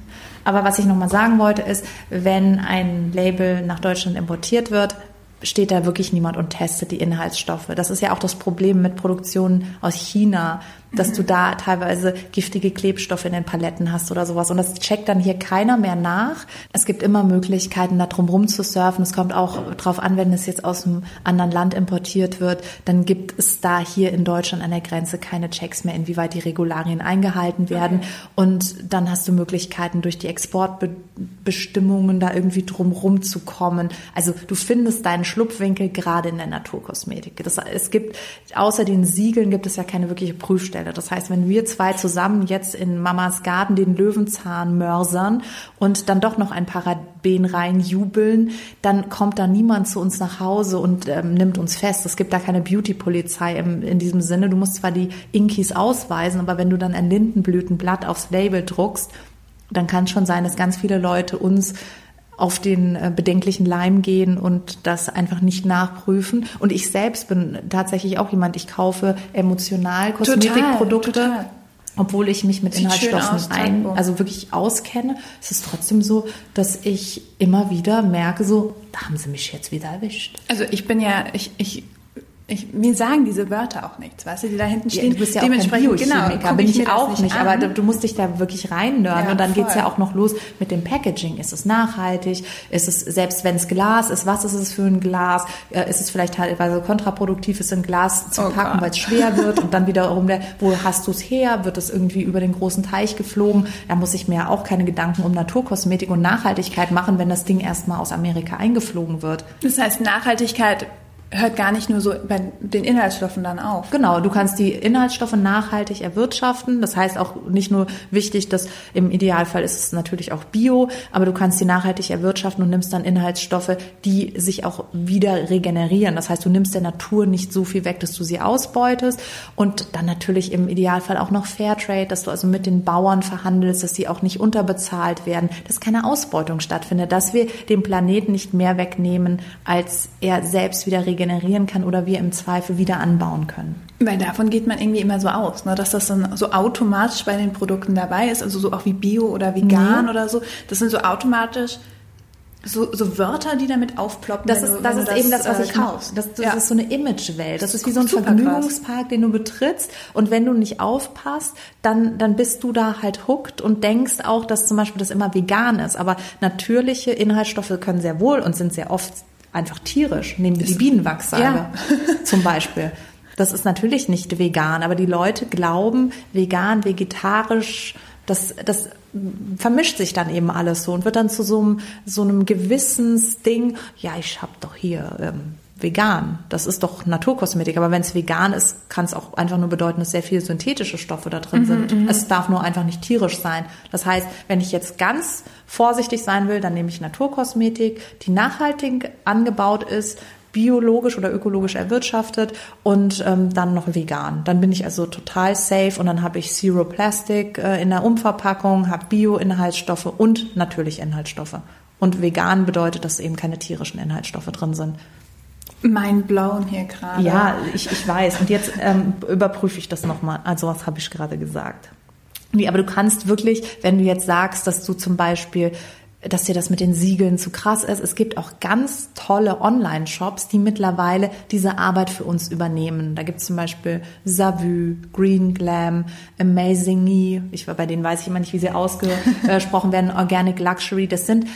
Aber was ich nochmal sagen wollte, ist, wenn ein Label nach Deutschland importiert wird, steht da wirklich niemand und testet die Inhaltsstoffe. Das ist ja auch das Problem mit Produktionen aus China, dass du da teilweise giftige Klebstoffe in den Paletten hast oder sowas. Und das checkt dann hier keiner mehr nach. Es gibt immer Möglichkeiten, da drum rum zu surfen. Es kommt auch drauf an, wenn es jetzt aus einem anderen Land importiert wird, dann gibt es da hier in Deutschland an der Grenze keine Checks mehr, inwieweit die Regularien eingehalten werden. Okay. Und dann hast du Möglichkeiten, durch die Exportbestimmungen da irgendwie drum rum zu kommen. Also du findest deinen Schlupfwinkel gerade in der Naturkosmetik. Das, es gibt, außer den Siegeln gibt es ja keine wirkliche Prüfstelle. Stelle. Das heißt, wenn wir zwei zusammen jetzt in Mamas Garten den Löwenzahn mörsern und dann doch noch ein Paraben rein jubeln, dann kommt da niemand zu uns nach Hause und ähm, nimmt uns fest. Es gibt da keine Beauty-Polizei in diesem Sinne. Du musst zwar die Inkis ausweisen, aber wenn du dann ein Lindenblütenblatt aufs Label druckst, dann kann es schon sein, dass ganz viele Leute uns auf den äh, bedenklichen Leim gehen und das einfach nicht nachprüfen. Und ich selbst bin tatsächlich auch jemand, ich kaufe emotional Kosmetikprodukte. Total, total. Obwohl ich mich mit Sieht Inhaltsstoffen ein, also wirklich auskenne, ist es trotzdem so, dass ich immer wieder merke, so, da haben sie mich jetzt wieder erwischt. Also ich bin ja, ich, ich ich, mir sagen diese Wörter auch nichts, weißt du, die da hinten stehen. Ja, du bist ja Dementsprechend, auch kein Biochemiker, genau, bin ich, ich auch nicht, an. aber du, musst dich da wirklich reinhören ja, und dann voll. geht's ja auch noch los mit dem Packaging. Ist es nachhaltig? Ist es, selbst wenn es Glas ist, was ist es für ein Glas? Äh, ist es vielleicht teilweise kontraproduktiv, es in Glas zu oh packen, weil es schwer wird und dann wiederum, der, wo hast du es her? Wird es irgendwie über den großen Teich geflogen? Da muss ich mir auch keine Gedanken um Naturkosmetik und Nachhaltigkeit machen, wenn das Ding erstmal aus Amerika eingeflogen wird. Das heißt, Nachhaltigkeit hört gar nicht nur so bei den Inhaltsstoffen dann auf. Genau, du kannst die Inhaltsstoffe nachhaltig erwirtschaften. Das heißt auch nicht nur wichtig, dass im Idealfall ist es natürlich auch Bio, aber du kannst sie nachhaltig erwirtschaften und nimmst dann Inhaltsstoffe, die sich auch wieder regenerieren. Das heißt, du nimmst der Natur nicht so viel weg, dass du sie ausbeutest und dann natürlich im Idealfall auch noch Fairtrade, dass du also mit den Bauern verhandelst, dass sie auch nicht unterbezahlt werden, dass keine Ausbeutung stattfindet, dass wir dem Planeten nicht mehr wegnehmen, als er selbst wieder regeneriert regenerieren kann oder wir im Zweifel wieder anbauen können. Weil davon geht man irgendwie immer so aus, ne? dass das dann so automatisch bei den Produkten dabei ist, also so auch wie Bio oder vegan mhm. oder so. Das sind so automatisch so, so Wörter, die damit aufploppen. Das ist, du, das ist das, eben das, was äh, ich kaufst. Das, das ja. ist so eine Imagewelt. Das, das ist wie so ein Vergnügungspark, krass. den du betrittst. Und wenn du nicht aufpasst, dann, dann bist du da halt hooked und denkst auch, dass zum Beispiel das immer vegan ist. Aber natürliche Inhaltsstoffe können sehr wohl und sind sehr oft einfach tierisch. Nehmen wir die Bienenwachssalbe ja. zum Beispiel. Das ist natürlich nicht vegan, aber die Leute glauben, vegan, vegetarisch, das, das vermischt sich dann eben alles so und wird dann zu so einem, so einem Gewissensding, ja, ich habe doch hier ähm, vegan. Das ist doch Naturkosmetik. Aber wenn es vegan ist, kann es auch einfach nur bedeuten, dass sehr viele synthetische Stoffe da drin mhm, sind. Mhm. Es darf nur einfach nicht tierisch sein. Das heißt, wenn ich jetzt ganz vorsichtig sein will, dann nehme ich Naturkosmetik, die nachhaltig angebaut ist, biologisch oder ökologisch erwirtschaftet und ähm, dann noch vegan. Dann bin ich also total safe und dann habe ich Zero Plastic äh, in der Umverpackung, habe Bio-Inhaltsstoffe und natürlich Inhaltsstoffe. Und vegan bedeutet, dass eben keine tierischen Inhaltsstoffe drin sind. Mein Blauen hier gerade. Ja, ich, ich weiß. Und jetzt ähm, überprüfe ich das nochmal. Also was habe ich gerade gesagt? Nee, aber du kannst wirklich, wenn du jetzt sagst, dass du zum Beispiel dass dir das mit den Siegeln zu krass ist. Es gibt auch ganz tolle Online-Shops, die mittlerweile diese Arbeit für uns übernehmen. Da gibt es zum Beispiel Savü, Green Glam, Amazing Me. Ich bei denen weiß ich immer nicht, wie sie ausgesprochen werden. Organic Luxury. Das sind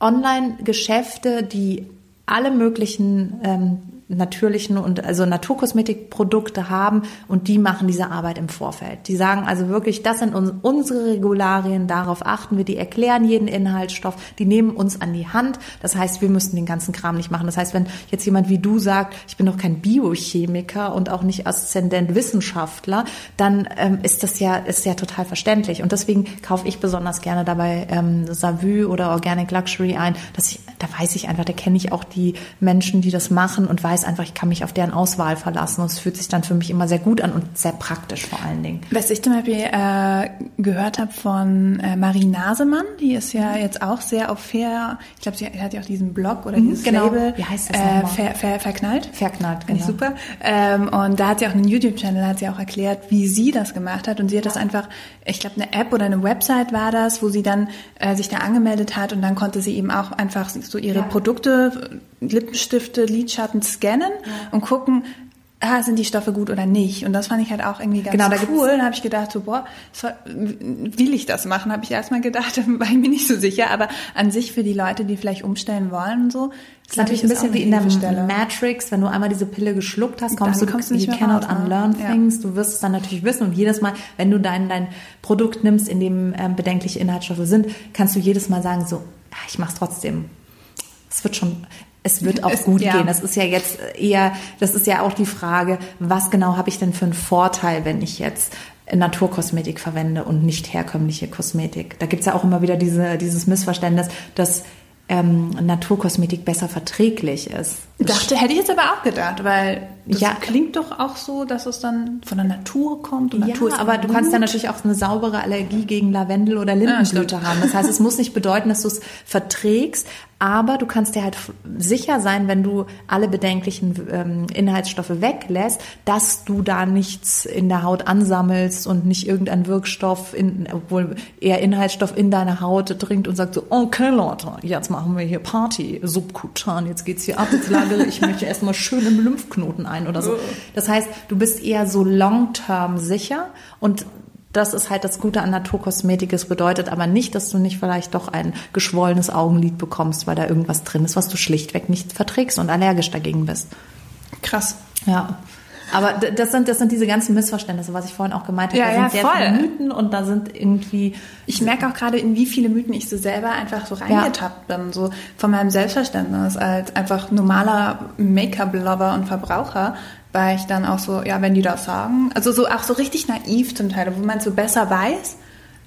Online-Geschäfte, die alle möglichen ähm, natürlichen und also Naturkosmetikprodukte haben und die machen diese Arbeit im Vorfeld. Die sagen also wirklich, das sind unsere Regularien, darauf achten wir, die erklären jeden Inhaltsstoff, die nehmen uns an die Hand. Das heißt, wir müssen den ganzen Kram nicht machen. Das heißt, wenn jetzt jemand wie du sagt, ich bin doch kein Biochemiker und auch nicht Aszendent Wissenschaftler, dann ähm, ist das ja ist ja total verständlich und deswegen kaufe ich besonders gerne dabei ähm, Savü oder Organic Luxury ein, dass ich da weiß ich einfach, da kenne ich auch die Menschen, die das machen und weiß weiß einfach, ich kann mich auf deren Auswahl verlassen und es fühlt sich dann für mich immer sehr gut an und sehr praktisch vor allen Dingen. Was ich zum Beispiel äh, gehört habe von äh, Marie Nasemann, die ist ja jetzt auch sehr auf fair, ich glaube, sie hat ja auch diesen Blog oder mhm, dieses genau. Label. Wie heißt das äh, ver, ver, Verknallt? Verknallt, genau. Super. Ähm, und da hat sie auch einen YouTube-Channel, hat sie auch erklärt, wie sie das gemacht hat und sie hat das einfach, ich glaube, eine App oder eine Website war das, wo sie dann äh, sich da angemeldet hat und dann konnte sie eben auch einfach so ihre ja. Produkte Lippenstifte, Lidschatten scannen ja. und gucken, ah, sind die Stoffe gut oder nicht. Und das fand ich halt auch irgendwie ganz genau, da cool. Dann habe ich gedacht, so, boah, soll, will ich das machen? Habe ich erstmal gedacht, war ich mir nicht so sicher. Aber an sich für die Leute, die vielleicht umstellen wollen und so, das ist natürlich ein bisschen wie in der Stelle. Matrix, wenn du einmal diese Pille geschluckt hast, kommst dann du, kommst du nicht you cannot raus, unlearn ja. things. Du wirst es dann natürlich wissen und jedes Mal, wenn du dein, dein Produkt nimmst, in dem ähm, bedenkliche Inhaltsstoffe sind, kannst du jedes Mal sagen so, ah, ich mach's trotzdem. Es wird schon, es wird auch es, gut ja. gehen. Das ist ja jetzt eher, das ist ja auch die Frage, was genau habe ich denn für einen Vorteil, wenn ich jetzt Naturkosmetik verwende und nicht herkömmliche Kosmetik. Da gibt es ja auch immer wieder diese, dieses Missverständnis, dass ähm, Naturkosmetik besser verträglich ist. Dachte, hätte ich jetzt aber auch gedacht, weil das ja. klingt doch auch so, dass es dann von der Natur kommt. Und ja, Natur ist aber du kannst ja natürlich auch eine saubere Allergie gegen Lavendel oder Lindenblüte ja, haben. Das heißt, es muss nicht bedeuten, dass du es verträgst, aber du kannst dir halt sicher sein, wenn du alle bedenklichen ähm, Inhaltsstoffe weglässt, dass du da nichts in der Haut ansammelst und nicht irgendein Wirkstoff, in, obwohl eher Inhaltsstoff in deine Haut dringt und sagt so, okay Leute, jetzt machen wir hier Party, subkutan, jetzt geht's hier ab, jetzt lagere ich mich erstmal schön im Lymphknoten ein oder so. Das heißt, du bist eher so long-term sicher und das ist halt das Gute an Naturkosmetik. Es bedeutet aber nicht, dass du nicht vielleicht doch ein geschwollenes Augenlid bekommst, weil da irgendwas drin ist, was du schlichtweg nicht verträgst und allergisch dagegen bist. Krass. Ja. Aber das sind, das sind diese ganzen Missverständnisse, was ich vorhin auch gemeint habe. Ja, da sind ja, sehr voll. viele Mythen und da sind irgendwie. Ich merke auch gerade, in wie viele Mythen ich so selber einfach so reingetappt ja. bin, so von meinem Selbstverständnis als einfach normaler Make-up-Lover und Verbraucher war ich dann auch so, ja, wenn die das sagen, also so auch so richtig naiv zum Teil, wo man so besser weiß,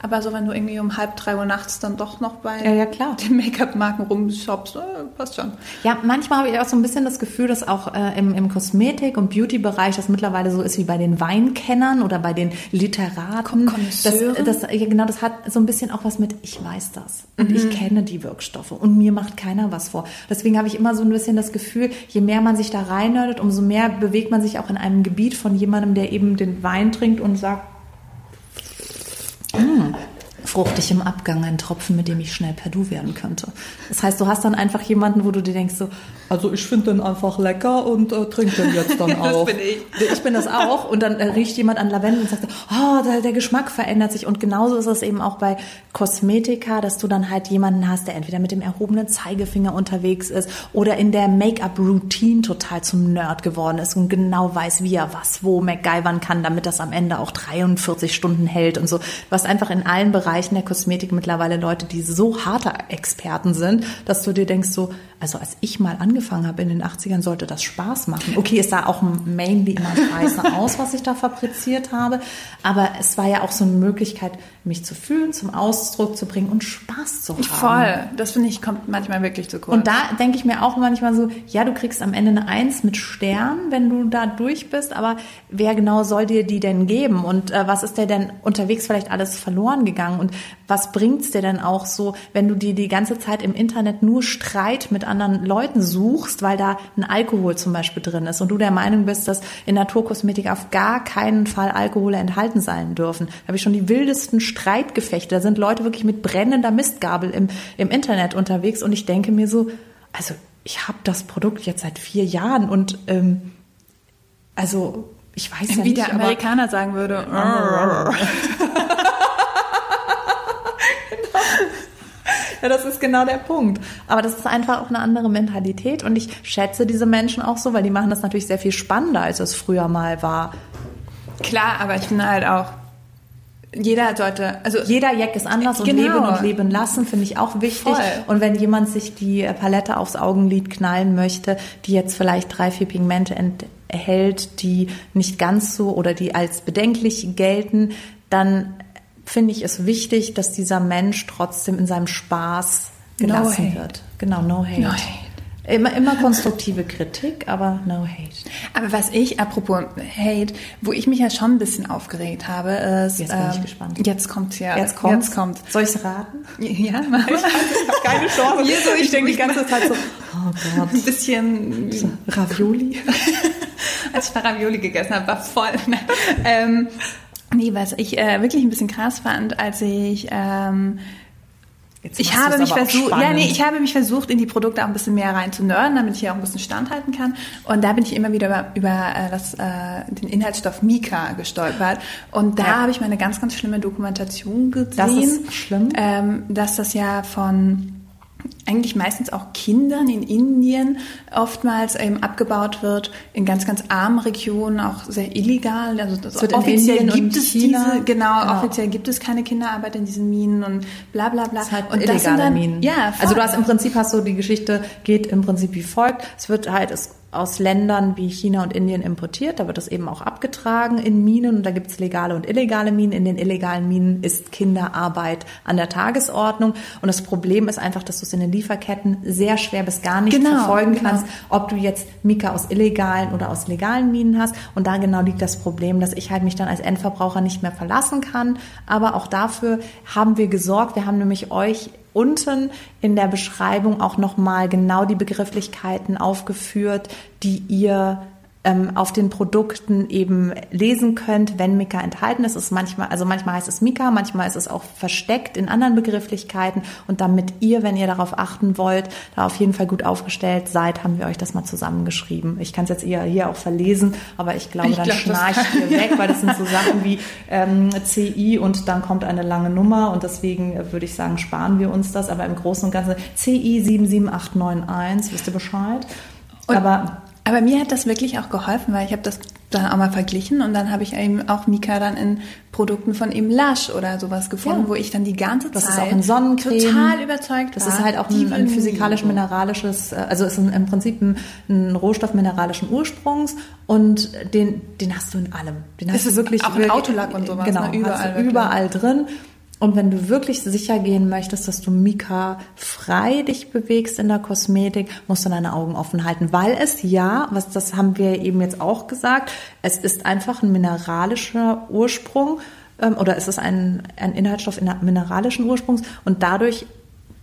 aber so, wenn du irgendwie um halb drei Uhr nachts dann doch noch bei ja, ja, klar. den Make-up-Marken rumshoppst, äh, passt schon. Ja, manchmal habe ich auch so ein bisschen das Gefühl, dass auch äh, im, im Kosmetik- und Beauty-Bereich das mittlerweile so ist wie bei den Weinkennern oder bei den Literaten. Das, das, ja, genau, das hat so ein bisschen auch was mit, ich weiß das und mhm. ich kenne die Wirkstoffe und mir macht keiner was vor. Deswegen habe ich immer so ein bisschen das Gefühl, je mehr man sich da reinnördet, umso mehr bewegt man sich auch in einem Gebiet von jemandem, der eben den Wein trinkt und sagt, Mm. Fruchtig im Abgang, ein Tropfen, mit dem ich schnell per Du werden könnte. Das heißt, du hast dann einfach jemanden, wo du dir denkst so, also ich finde den einfach lecker und äh, trinke den jetzt dann auch. das bin ich. Ich bin das auch und dann äh, riecht jemand an Lavendel und sagt, oh, der, der Geschmack verändert sich und genauso ist es eben auch bei Kosmetika, dass du dann halt jemanden hast, der entweder mit dem erhobenen Zeigefinger unterwegs ist oder in der Make-up-Routine total zum Nerd geworden ist und genau weiß, wie er was wo MacGyvern kann, damit das am Ende auch 43 Stunden hält und so. Hast einfach in allen Bereichen der Kosmetik mittlerweile Leute, die so harte Experten sind, dass du dir denkst so, also als ich mal angefangen habe in den 80ern, sollte das Spaß machen. Okay, es sah auch mainly immer scheiße aus, was ich da fabriziert habe, aber es war ja auch so eine Möglichkeit, mich zu fühlen, zum Ausdruck zu bringen und Spaß zu haben. Voll. Das finde ich kommt manchmal wirklich zu kurz. Und da denke ich mir auch manchmal so, ja, du kriegst am Ende eine Eins mit Stern, wenn du da durch bist, aber wer genau soll dir die denn geben? Und äh, was ist dir denn unterwegs vielleicht alles verloren gegangen? Und was bringt's dir denn auch so, wenn du dir die ganze Zeit im Internet nur Streit mit anderen Leuten suchst, weil da ein Alkohol zum Beispiel drin ist und du der Meinung bist, dass in Naturkosmetik auf gar keinen Fall Alkohole enthalten sein dürfen? Da habe ich schon die wildesten Streitgefechte. Da sind Leute wirklich mit brennender Mistgabel im, im Internet unterwegs und ich denke mir so, also ich habe das Produkt jetzt seit vier Jahren und ähm, also ich weiß ja Wie nicht, der Amerikaner sagen würde. Ja, das ist genau der Punkt. Aber das ist einfach auch eine andere Mentalität und ich schätze diese Menschen auch so, weil die machen das natürlich sehr viel spannender, als es früher mal war. Klar, aber ich finde halt auch, jeder sollte, also Jeder Jack ist anders und Genau. leben und leben lassen, finde ich auch wichtig. Voll. Und wenn jemand sich die Palette aufs Augenlid knallen möchte, die jetzt vielleicht drei, vier Pigmente enthält, die nicht ganz so oder die als bedenklich gelten, dann finde ich es wichtig, dass dieser Mensch trotzdem in seinem Spaß No gelassen hate. wird. Genau, no hate. No hate. Immer, immer konstruktive Kritik, aber no hate. Aber was ich, apropos Hate, wo ich mich ja schon ein bisschen aufgeregt habe, ist. Jetzt bin ich gespannt. Jetzt kommt's ja. Jetzt kommt. Jetzt kommt. Soll ich es raten? Ja, mach mal. Ich habe keine Chance. Hier so, ich denke die ich- ganze Zeit so, oh Gott. Ein bisschen, Ravioli? als ich Ravioli gegessen habe, war voll. ähm, nee, was ich äh, wirklich ein bisschen krass fand, als ich ähm, Jetzt Ich habe mich versucht, ja, nee, ich habe mich versucht, in die Produkte auch ein bisschen mehr rein zu nörden, damit ich hier auch ein bisschen standhalten kann. Und da bin ich immer wieder über, über äh, das, äh, den Inhaltsstoff Mika gestolpert. Und da Ja. habe ich mal eine ganz, ganz schlimme Dokumentation gesehen. Das ist schlimm. Ähm, dass das ja von eigentlich meistens auch Kindern in Indien oftmals eben abgebaut wird, in ganz, ganz armen Regionen, auch sehr illegal. Also das wird in offiziell Indien gibt und es China- diese, genau, Genau. offiziell gibt es keine Kinderarbeit in diesen Minen und bla bla bla. Das ist halt und illegale das dann, Minen. Ja, also du voll. hast im Prinzip hast du die Geschichte geht im Prinzip wie folgt. Es wird halt es aus Ländern wie China und Indien importiert. Da wird es eben auch abgetragen in Minen und da gibt es legale und illegale Minen. In den illegalen Minen ist Kinderarbeit an der Tagesordnung und das Problem ist einfach, dass du es in den Lieferketten sehr schwer bis gar nicht Genau, verfolgen genau. kannst, ob du jetzt Mika aus illegalen oder aus legalen Minen hast. Und da genau liegt das Problem, dass ich halt mich dann als Endverbraucher nicht mehr verlassen kann. Aber auch dafür haben wir gesorgt. Wir haben nämlich euch unten in der Beschreibung auch nochmal genau die Begrifflichkeiten aufgeführt, die ihr ähm, auf den Produkten eben lesen könnt, wenn Mika enthalten ist. Es ist manchmal, also manchmal heißt es Mika, manchmal ist es auch versteckt in anderen Begrifflichkeiten. Und damit ihr, wenn ihr darauf achten wollt, da auf jeden Fall gut aufgestellt seid, haben wir euch das mal zusammengeschrieben. Ich kann es jetzt eher hier auch verlesen, aber ich glaube, Ich dann glaub, schnarcht ihr weg, weil das sind so Sachen wie ähm, CI und dann kommt eine lange Nummer und deswegen äh, würde ich sagen, sparen wir uns das. Aber im Großen und Ganzen CI 77891, wisst ihr Bescheid? Und- aber Aber mir hat das wirklich auch geholfen, weil ich habe das dann auch mal verglichen und dann habe ich eben auch Mika dann in Produkten von eben Lush oder sowas gefunden, Ja. wo ich dann die ganze Das Zeit ist auch in Sonnencreme. total überzeugt Das war. ist halt auch ein, ein physikalisch-mineralisches, äh, also ist ein, im Prinzip ein, ein Rohstoff mineralischen Ursprungs und den, den hast du in allem. Den hast ist du wirklich auch in Autolack und sowas, Genau, ne? Überall überall drin. Und wenn du wirklich sicher gehen möchtest, dass du Mika frei dich bewegst in der Kosmetik, musst du deine Augen offen halten, weil es ja, was das haben wir eben jetzt auch gesagt, es ist einfach ein mineralischer Ursprung ähm, oder es ist ein, ein Inhaltsstoff in mineralischen Ursprungs und dadurch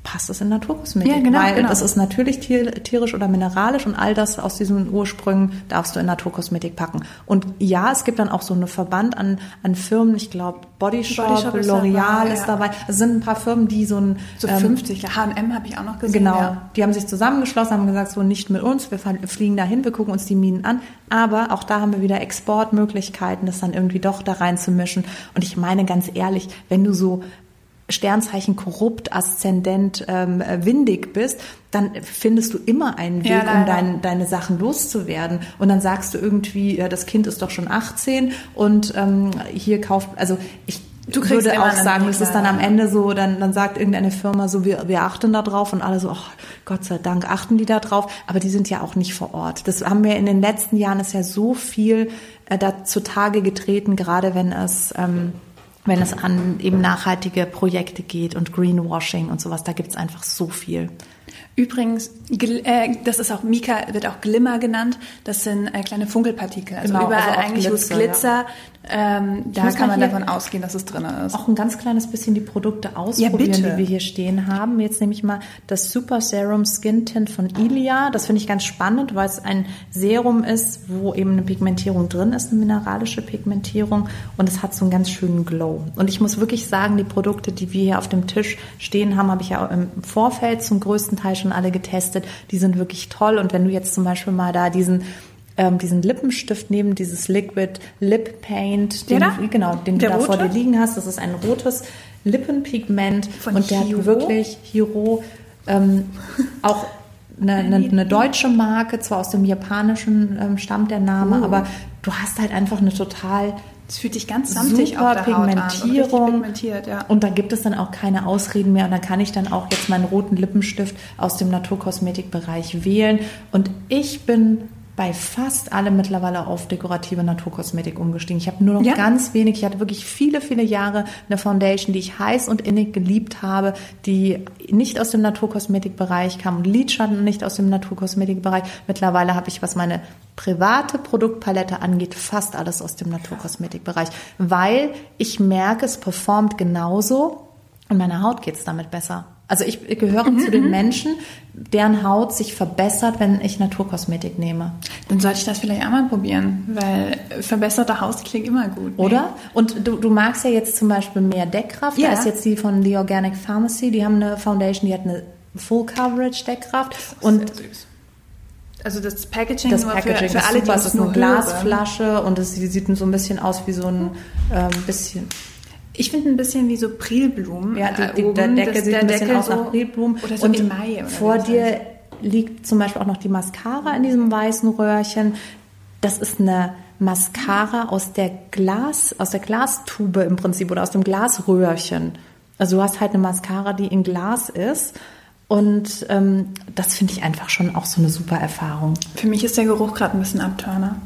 passt es in Naturkosmetik, Ja, genau, weil genau. das ist natürlich tier, tierisch oder mineralisch und all das aus diesen Ursprüngen darfst du in Naturkosmetik packen. Und ja, es gibt dann auch so eine Verband an, an Firmen, ich glaube Body Shop, Shop L'Oreal ist dabei. Es sind ein paar Firmen, die so ein So ähm, 50, H&M habe ich auch noch gesehen. Genau, Ja. die haben sich zusammengeschlossen, haben gesagt, so nicht mit uns, wir fliegen dahin, wir gucken uns die Minen an. Aber auch da haben wir wieder Exportmöglichkeiten, das dann irgendwie doch da reinzumischen. Und ich meine ganz ehrlich, wenn du so Sternzeichen korrupt, aszendent, ähm, äh, windig bist, dann findest du immer einen Weg, Ja, um dein, deine Sachen loszuwerden. Und dann sagst du irgendwie, ja, das Kind ist doch schon 18 und ähm, hier kauft, also ich du würde auch sagen, das ist dann am Ende so, dann, dann sagt irgendeine Firma so, wir, wir achten da drauf und alle so, oh, Gott sei Dank achten die da drauf, aber die sind ja auch nicht vor Ort. Das haben wir in den letzten Jahren ist ja so viel äh, da zutage getreten, gerade wenn es ähm, wenn es an eben nachhaltige Projekte geht und Greenwashing und sowas, da gibt's einfach so viel. Übrigens, äh, das ist auch Mika, wird auch Glimmer genannt. Das sind äh, kleine Funkelpartikel. Also genau, überall also eigentlich, wo es Glitzer, ja. Ähm, da kann man davon ausgehen, dass es drin ist. Auch ein ganz kleines bisschen die Produkte ausprobieren, ja, die wir hier stehen haben. Jetzt nehme ich mal das Super Serum Skin Tint von Ilia. Das finde ich ganz spannend, weil es ein Serum ist, wo eben eine Pigmentierung drin ist, eine mineralische Pigmentierung. Und es hat so einen ganz schönen Glow. Und ich muss wirklich sagen, die Produkte, die wir hier auf dem Tisch stehen haben, habe ich ja im Vorfeld zum größten Teil schon schon alle getestet. Die sind wirklich toll. Und wenn du jetzt zum Beispiel mal da diesen ähm, diesen Lippenstift neben dieses Liquid Lip Paint, den, du, genau, den der du da rote? vor dir liegen hast, das ist ein rotes Lippenpigment Von und der Hiro? hat wirklich Hiro ähm, auch eine, eine, eine, deutsche Marke, zwar aus dem japanischen ähm, stammt der Name, uh. aber du hast halt einfach eine total es fühlt sich ganz samtig Super auf der Pigmentierung. Haut an, pigmentiert, ja. Und da gibt es dann auch keine Ausreden mehr. Und dann kann ich dann auch jetzt meinen roten Lippenstift aus dem Naturkosmetikbereich wählen. Und ich bin bei fast allem mittlerweile auf dekorative Naturkosmetik umgestiegen. Ich habe nur noch ja. ganz wenig. Ich hatte wirklich viele, viele Jahre eine Foundation, die ich heiß und innig geliebt habe, die nicht aus dem Naturkosmetikbereich kam und Lidschatten nicht aus dem Naturkosmetikbereich. Mittlerweile habe ich, was meine private Produktpalette angeht, fast alles aus dem Naturkosmetikbereich, weil ich merke, es performt genauso und meiner Haut geht es damit besser. Also ich gehöre mhm, zu den mhm. Menschen, deren Haut sich verbessert, wenn ich Naturkosmetik nehme. Dann sollte ich das vielleicht auch mal probieren, weil verbesserte Haut klingt immer gut. Ne? Oder? Und du, du magst ja jetzt zum Beispiel mehr Deckkraft. Ja. Da ist jetzt die von The Organic Pharmacy. Die haben eine Foundation, die hat eine Full Coverage Deckkraft. Das ist und sehr süß. Also das Packaging, das Packaging für, für alle, super. die es ist eine Glasflasche und es sieht so ein bisschen aus wie so ein ähm, bisschen ich finde ein bisschen wie so Prilblumen. Ja, die, die, der Deckel sieht ein bisschen Deckel aus nach Prilblumen. Oder so und im Mai. Oder vor dir liegt zum Beispiel auch noch die Mascara in diesem weißen Röhrchen. Das ist eine Mascara aus der Glas, aus der Glastube im Prinzip oder aus dem Glasröhrchen. Also du hast halt eine Mascara, die in Glas ist. Und ähm, das finde ich einfach schon auch so eine super Erfahrung. Für mich ist der Geruch gerade ein bisschen Abturner.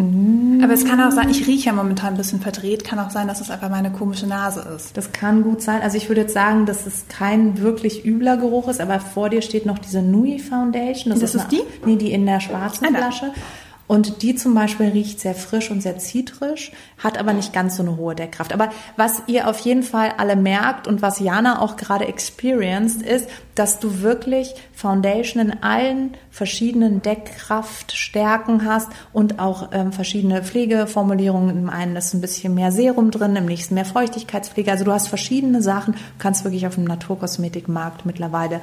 Mhm. Aber es kann auch sein, ich rieche ja momentan ein bisschen verdreht, kann auch sein, dass es einfach meine komische Nase ist. Das kann gut sein. Also ich würde jetzt sagen, dass es kein wirklich übler Geruch ist, aber vor dir steht noch diese Nui Foundation. Das, das ist, ist eine, die? Nee, die in der schwarzen Flasche. Und die zum Beispiel riecht sehr frisch und sehr zitrisch, hat aber nicht ganz so eine hohe Deckkraft. Aber was ihr auf jeden Fall alle merkt und was Jana auch gerade experienced, ist, dass du wirklich Foundation in allen verschiedenen Deckkraftstärken hast und auch ähm, verschiedene Pflegeformulierungen. Im einen ist ein bisschen mehr Serum drin, im nächsten mehr Feuchtigkeitspflege. Also du hast verschiedene Sachen, kannst wirklich auf dem Naturkosmetikmarkt mittlerweile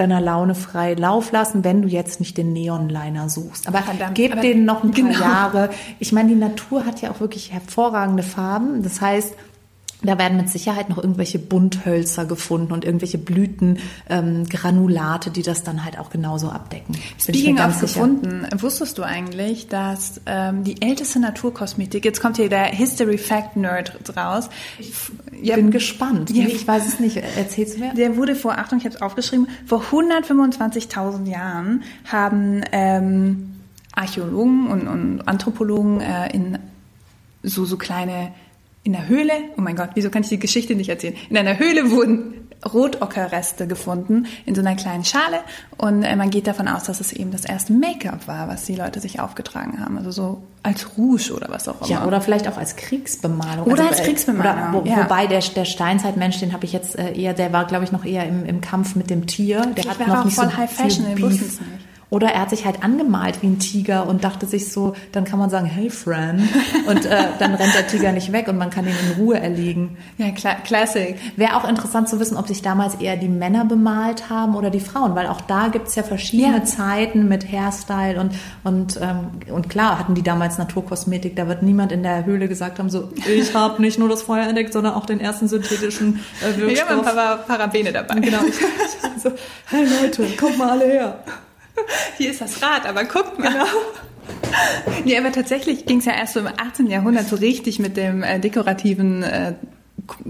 deiner Laune frei Lauf lassen, wenn du jetzt nicht den Neonliner suchst. Aber Verdammt, gib aber denen noch ein paar genau. Jahre. Ich meine, die Natur hat ja auch wirklich hervorragende Farben. Das heißt, da werden mit Sicherheit noch irgendwelche Bunthölzer gefunden und irgendwelche Blütengranulate, ähm, die das dann halt auch genauso abdecken. Speaking of gefunden, wusstest du eigentlich, dass ähm, die älteste Naturkosmetik, jetzt kommt hier der History Fact Nerd raus. Ich ja, bin gespannt. Ja, ich weiß es nicht. Erzählst du mir? Der wurde vor, Achtung, ich habe es aufgeschrieben, vor 125.000 Jahren haben ähm, Archäologen und, und Anthropologen äh, in so, so kleine in der Höhle, oh mein Gott, wieso kann ich die Geschichte nicht erzählen? In einer Höhle wurden Rotockerreste gefunden in so einer kleinen Schale und äh, man geht davon aus, dass es eben das erste Make-up war, was die Leute sich aufgetragen haben, also so als Rouge oder was auch immer. Ja, oder vielleicht auch als Kriegsbemalung. Oder also, als Kriegsbemalung. Oder, wo, ja. Wobei der, der Steinzeitmensch, den habe ich jetzt äh, eher, der war glaube ich noch eher im, im Kampf mit dem Tier. Der Vielleicht hat noch nicht voll so High Fashion, wir wussten es nicht. Oder er hat sich halt angemalt wie ein Tiger und dachte sich so, dann kann man sagen, hey Fran. Und äh, dann rennt der Tiger nicht weg und man kann ihn in Ruhe erlegen. Ja, klar, Classic. Wäre auch interessant zu wissen, ob sich damals eher die Männer bemalt haben oder die Frauen, weil auch da gibt's ja verschiedene ja. Zeiten mit Hairstyle und, und, ähm, und klar hatten die damals Naturkosmetik. Da wird niemand in der Höhle gesagt haben, so, ich habe nicht nur das Feuer entdeckt, sondern auch den ersten synthetischen äh, Wirkstoff. Wir haben ein paar Parabene dabei. Genau. Ich, so, hey Leute, kommt mal alle her. Hier ist das Rad, aber guckt mal. Genau. nee, aber tatsächlich ging es ja erst so im 18. Jahrhundert so richtig mit dem äh, dekorativen äh,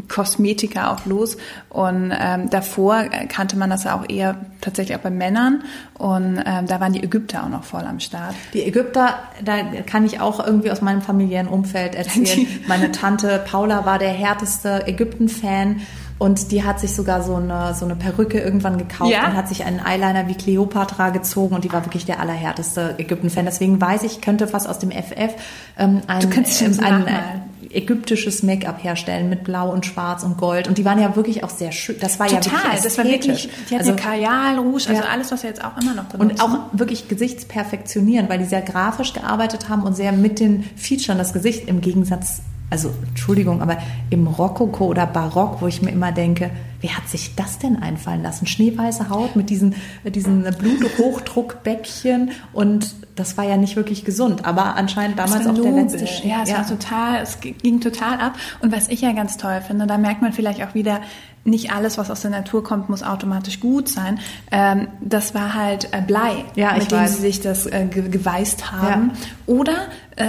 Kosmetika auch los. Und ähm, davor kannte man das ja auch eher tatsächlich auch bei Männern. Und ähm, da waren die Ägypter auch noch voll am Start. Die Ägypter, da kann ich auch irgendwie aus meinem familiären Umfeld erzählen. Meine Tante Paula war der härteste Ägypten-Fan. Und die hat sich sogar so eine, so eine Perücke irgendwann gekauft ja? und hat sich einen Eyeliner wie Cleopatra gezogen und die war wirklich der allerhärteste Ägypten-Fan. Deswegen weiß ich, könnte fast aus dem FF ähm, ein, ähm, ein, ein, ägyptisches Make-up herstellen mit Blau und Schwarz und Gold. Und die waren ja wirklich auch sehr schön. Das war Total, ja wirklich das war wirklich, die hatte also, Kajal, Rouge, also ja. alles, was wir jetzt auch immer noch benutzen. Und auch wirklich gesichtsperfektionieren, weil die sehr grafisch gearbeitet haben und sehr mit den Features das Gesicht im Gegensatz also Entschuldigung, aber im Rokoko oder Barock, wo ich mir immer denke, wer hat sich das denn einfallen lassen? Schneeweiße Haut mit diesen, diesen Bluthochdruckbäckchen und das war ja nicht wirklich gesund, aber anscheinend damals auch der letzte Schritt. Ja, es ja. war total, es ging total ab. Und was ich ja ganz toll finde, da merkt man vielleicht auch wieder, nicht alles, was aus der Natur kommt, muss automatisch gut sein. Ähm, das war halt äh, Blei, ja, mit dem weiß. sie sich das äh, geweißt haben. Ja. Oder,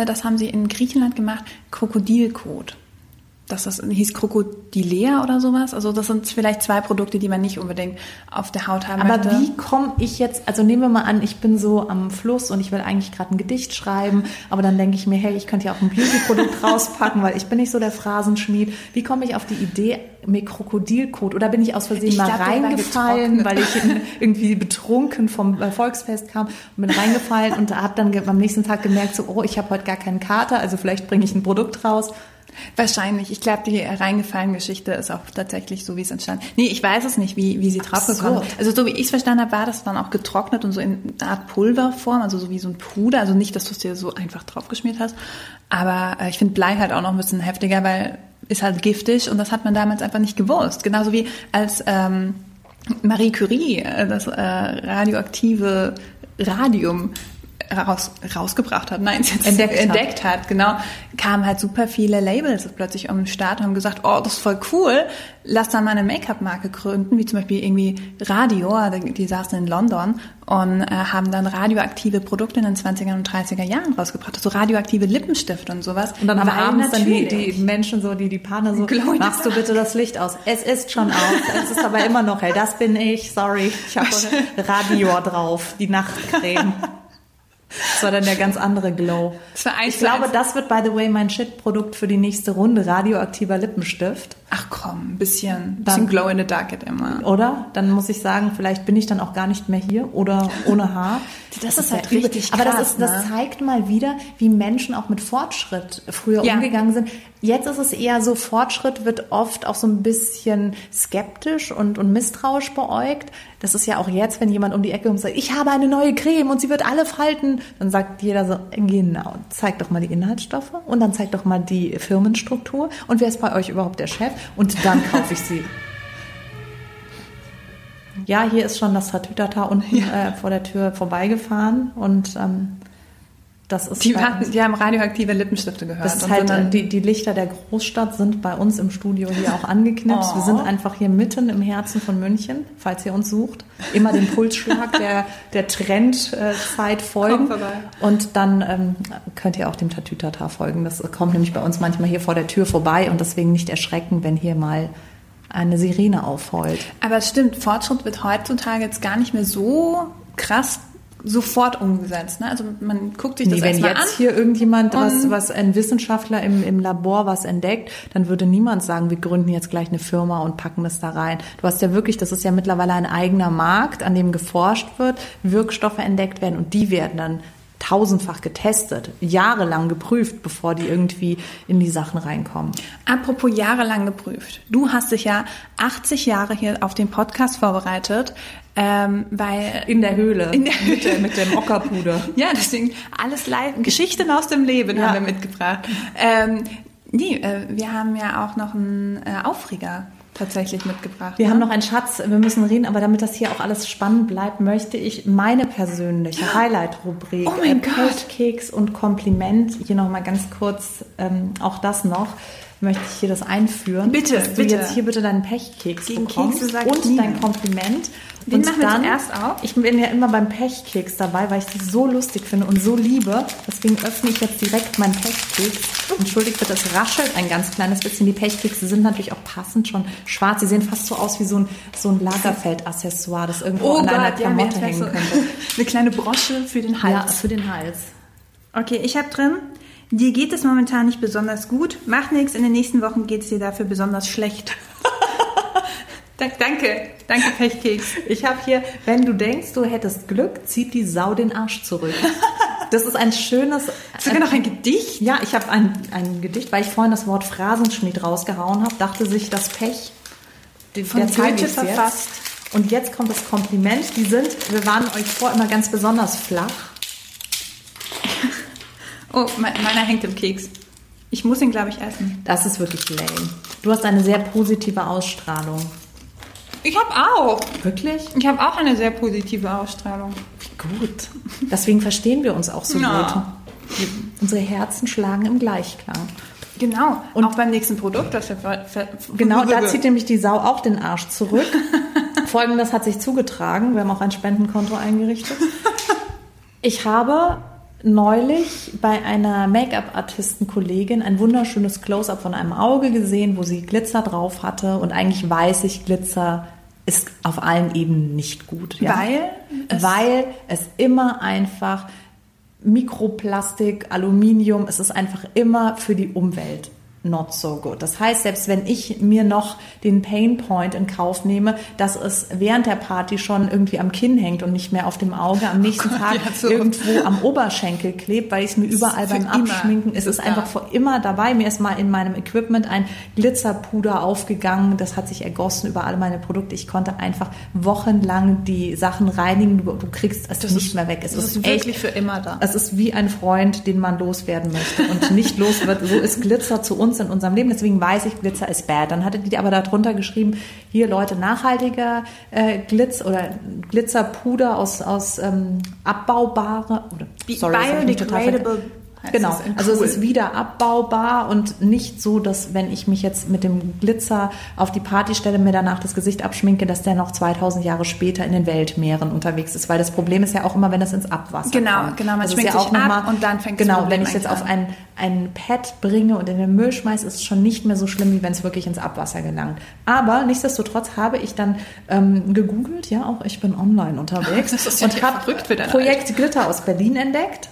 das haben sie in Griechenland gemacht, Krokodilkot dass das hieß Krokodilea oder sowas. Also das sind vielleicht zwei Produkte, die man nicht unbedingt auf der Haut haben Aber möchte. wie komme ich jetzt, also nehmen wir mal an, ich bin so am Fluss und ich will eigentlich gerade ein Gedicht schreiben, aber dann denke ich mir, hey, ich könnte ja auch ein Beauty-Produkt rauspacken, weil ich bin nicht so der Phrasenschmied. Wie komme ich auf die Idee, mir Krokodilkot oder bin ich aus Versehen ich mal glaub, reingefallen, weil ich irgendwie betrunken vom Volksfest kam und bin reingefallen und habe dann am nächsten Tag gemerkt, so, oh, ich habe heute gar keinen Kater, also vielleicht bringe ich ein Produkt raus Wahrscheinlich. Ich glaube, die reingefallene Geschichte ist auch tatsächlich so, wie es entstanden Nee, ich weiß es nicht, wie, wie sie draufgekommen so. Also so wie ich es verstanden habe, war das dann auch getrocknet und so in einer Art Pulverform, also so wie so ein Puder. Also nicht, dass du es dir so einfach draufgeschmiert hast. Aber äh, ich finde Blei halt auch noch ein bisschen heftiger, weil ist halt giftig und das hat man damals einfach nicht gewusst. Genauso wie als ähm, Marie Curie äh, das äh, radioaktive Radium raus, rausgebracht hat, nein, entdeckt, entdeckt hat. hat, genau, kamen halt super viele Labels plötzlich um den Start und haben gesagt, oh, das ist voll cool, lass da mal eine Make-up-Marke gründen, wie zum Beispiel irgendwie Radio, die, die saßen in London und äh, haben dann radioaktive Produkte in den 20er und 30er Jahren rausgebracht, so also radioaktive Lippenstifte und sowas. Und dann haben abends dann die, die Menschen so, die die Partner so, Glowing machst du bitte das Licht aus. Es ist schon aus, es ist aber immer noch hell. Das bin ich, sorry, ich habe Radio drauf, die Nachtcreme. Das war dann der ganz andere Glow. ich glaube, das wird, by the way, mein Shit-Produkt für die nächste Runde. Radioaktiver Lippenstift. Ach komm, ein bisschen, dann, bisschen Glow in the Dark hat immer. Oder? Dann muss ich sagen, vielleicht bin ich dann auch gar nicht mehr hier oder ohne Haar. Das, das ist halt richtig krass, Aber das, ist, das ne? zeigt mal wieder, wie Menschen auch mit Fortschritt früher ja. umgegangen sind. Jetzt ist es eher so, Fortschritt wird oft auch so ein bisschen skeptisch und, und misstrauisch beäugt. Das ist ja auch jetzt, wenn jemand um die Ecke kommt und sagt, ich habe eine neue Creme und sie wird alle falten, dann sagt jeder so, genau, zeig doch mal die Inhaltsstoffe und dann zeig doch mal die Firmenstruktur und wer ist bei euch überhaupt der Chef? Und dann kaufe ich sie. Ja, hier ist schon das Tatütata unten ja. äh, vor der Tür vorbeigefahren und ähm, das ist die, hatten, die haben radioaktive Lippenstifte gehört. Das ist halt dann, die, die Lichter der Großstadt sind bei uns im Studio hier auch angeknipst. Oh. Wir sind einfach hier mitten im Herzen von München, falls ihr uns sucht. Immer den Pulsschlag der, der Trendzeit folgen. Und dann ähm, könnt ihr auch dem Tatütata folgen. Das kommt nämlich bei uns manchmal hier vor der Tür vorbei und deswegen nicht erschrecken, wenn hier mal eine Sirene aufheult. Aber es stimmt, Fortschritt wird heutzutage jetzt gar nicht mehr so krass sofort umgesetzt. Ne? Also man guckt sich das nee, wenn jetzt an. hier irgendjemand was, was ein Wissenschaftler im, im Labor was entdeckt, dann würde niemand sagen, wir gründen jetzt gleich eine Firma und packen das da rein. Du hast ja wirklich, das ist ja mittlerweile ein eigener Markt, an dem geforscht wird, Wirkstoffe entdeckt werden und die werden dann tausendfach getestet, jahrelang geprüft, bevor die irgendwie in die Sachen reinkommen. Apropos jahrelang geprüft. Du hast dich ja 80 Jahre hier auf den Podcast vorbereitet, ähm, weil in der Höhle in der mit, der, mit dem Ockerpuder. ja, deswegen alles live, Geschichten aus dem Leben ja. haben wir mitgebracht. Ähm, nee, äh, wir haben ja auch noch einen äh, Aufreger tatsächlich mitgebracht. Wir ne? haben noch einen Schatz, wir müssen reden, aber damit das hier auch alles spannend bleibt, möchte ich meine persönliche Highlight-Rubrik oh mein Gott. Keks und Kompliment, hier nochmal ganz kurz ähm, auch das noch. Möchte ich hier das einführen. Bitte, dass du bitte. jetzt hier bitte deinen Pechkeks Gegen bekommst Kekse und nie. dein Kompliment. Den und machen wir dann, zuerst auf. Ich bin ja immer beim Pechkeks dabei, weil ich die so lustig finde und so liebe. Deswegen öffne ich jetzt direkt meinen Pechkeks. Entschuldigt bitte, es raschelt ein ganz kleines bisschen. Die Pechkekse sind natürlich auch passend schon schwarz. Sie sehen fast so aus wie so ein, so ein Lagerfeld-Accessoire, das irgendwo an einer ja, mir Klamotte ist hängen so könnte. eine kleine Brosche für den Hals. Ja, für den Hals. Okay, ich habe drin, dir geht es momentan nicht besonders gut. Mach nichts, in den nächsten Wochen geht es dir dafür besonders schlecht. Da- danke, danke Pechkeks. Ich habe hier, wenn du denkst, du hättest Glück, zieht die Sau den Arsch zurück. Das ist ein schönes. Sogar noch ein Gedicht? Ja, ich habe ein, ein Gedicht, weil ich vorhin das Wort Phrasenschmied rausgehauen habe, dachte sich das Pech. die- Von der Goethe jetzt. verfasst. Und jetzt kommt das Kompliment. Die sind, wir waren euch vor immer ganz besonders flach. Oh, me- meiner hängt im Keks. Ich muss ihn, glaube ich, essen. Das ist wirklich lame. Du hast eine sehr positive Ausstrahlung. Ich habe auch. Wirklich? Ich habe auch eine sehr positive Ausstrahlung. Gut. Deswegen verstehen wir uns auch so Ja. gut. Unsere Herzen schlagen im Gleichklang. Genau. Und- auch beim nächsten Produkt, das wir Genau, da zieht nämlich die Sau auch den Arsch zurück. Folgendes hat sich zugetragen. Wir haben auch ein Spendenkonto eingerichtet. Ich habe neulich bei einer Make-up-Artisten-Kollegin ein wunderschönes Close-up von einem Auge gesehen, wo sie Glitzer drauf hatte. Und eigentlich weiß ich, Glitzer ist auf allen Ebenen nicht gut. Ja? Weil es- Weil es immer einfach Mikroplastik, Aluminium, es ist einfach immer für die Umwelt not so good. Das heißt, selbst wenn ich mir noch den Pain Point in Kauf nehme, dass es während der Party schon irgendwie am Kinn hängt und nicht mehr auf dem Auge, am nächsten Tag ja, so. irgendwo am Oberschenkel klebt, weil ich es mir überall beim Abschminken, es ist es einfach vor immer dabei. Mir ist mal in meinem Equipment ein Glitzerpuder aufgegangen, das hat sich ergossen über alle meine Produkte. Ich konnte einfach wochenlang die Sachen reinigen. Du, du kriegst es Das nicht ist- mehr weg. Es ist ist echt wirklich für immer da. es ist wie ein Freund, den man loswerden möchte und nicht los wird. So ist Glitzer zu uns in unserem Leben. Deswegen weiß ich, Glitzer ist bad. Dann hatte die aber darunter geschrieben, hier Leute, nachhaltiger äh, Glitz oder Glitzerpuder aus, aus ähm, abbaubare oder sorry, biodegradable heißt Genau, es in also es ist wieder abbaubar und nicht so, dass wenn ich mich jetzt mit dem Glitzer auf die Party stelle, mir danach das Gesicht abschminke, dass der noch 2000 Jahre später in den Weltmeeren unterwegs ist. Weil das Problem ist ja auch immer, wenn das ins Abwasser Genau, kommt. genau, man Das schminkt ja sich auch noch ab und dann fängt Genau, wenn ich es jetzt eigentlich auf an. ein, ein Pad bringe und in den Müll schmeiße, ist es schon nicht mehr so schlimm, wie wenn es wirklich ins Abwasser gelangt. Aber nichtsdestotrotz habe ich dann ähm, gegoogelt, ja, auch ich bin online unterwegs ist ja und habe Projekt Glitter aus Berlin entdeckt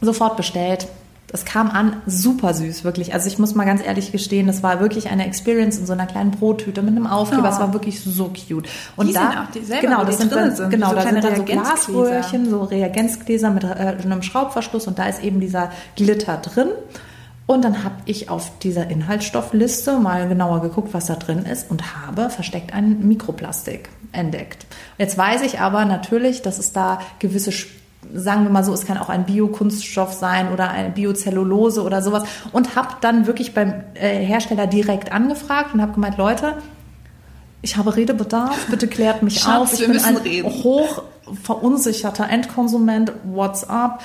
sofort bestellt. Das kam an, super süß, wirklich. Also ich muss mal ganz ehrlich gestehen, das war wirklich eine Experience in so einer kleinen Brottüte mit einem Aufkleber. Oh. Es war wirklich so cute. Und Die da, sind auch dieselben, genau, das die sind drin dann, sind, genau, so da sind dann so Reagenzgläser. Glasröhrchen, so Reagenzgläser mit äh, einem Schraubverschluss und da ist eben dieser Glitter drin. Und dann habe ich auf dieser Inhaltsstoffliste mal genauer geguckt, was da drin ist und habe versteckt ein Mikroplastik entdeckt. Jetzt weiß ich aber natürlich, dass es da gewisse Sp- sagen wir mal so, es kann auch ein Biokunststoff sein oder eine Biozellulose oder sowas und habe dann wirklich beim äh, Hersteller direkt angefragt und habe gemeint, Leute, ich habe Redebedarf, bitte klärt mich Schatz, auf. Ich wir bin müssen ein reden. hoch verunsicherter Endkonsument, what's up?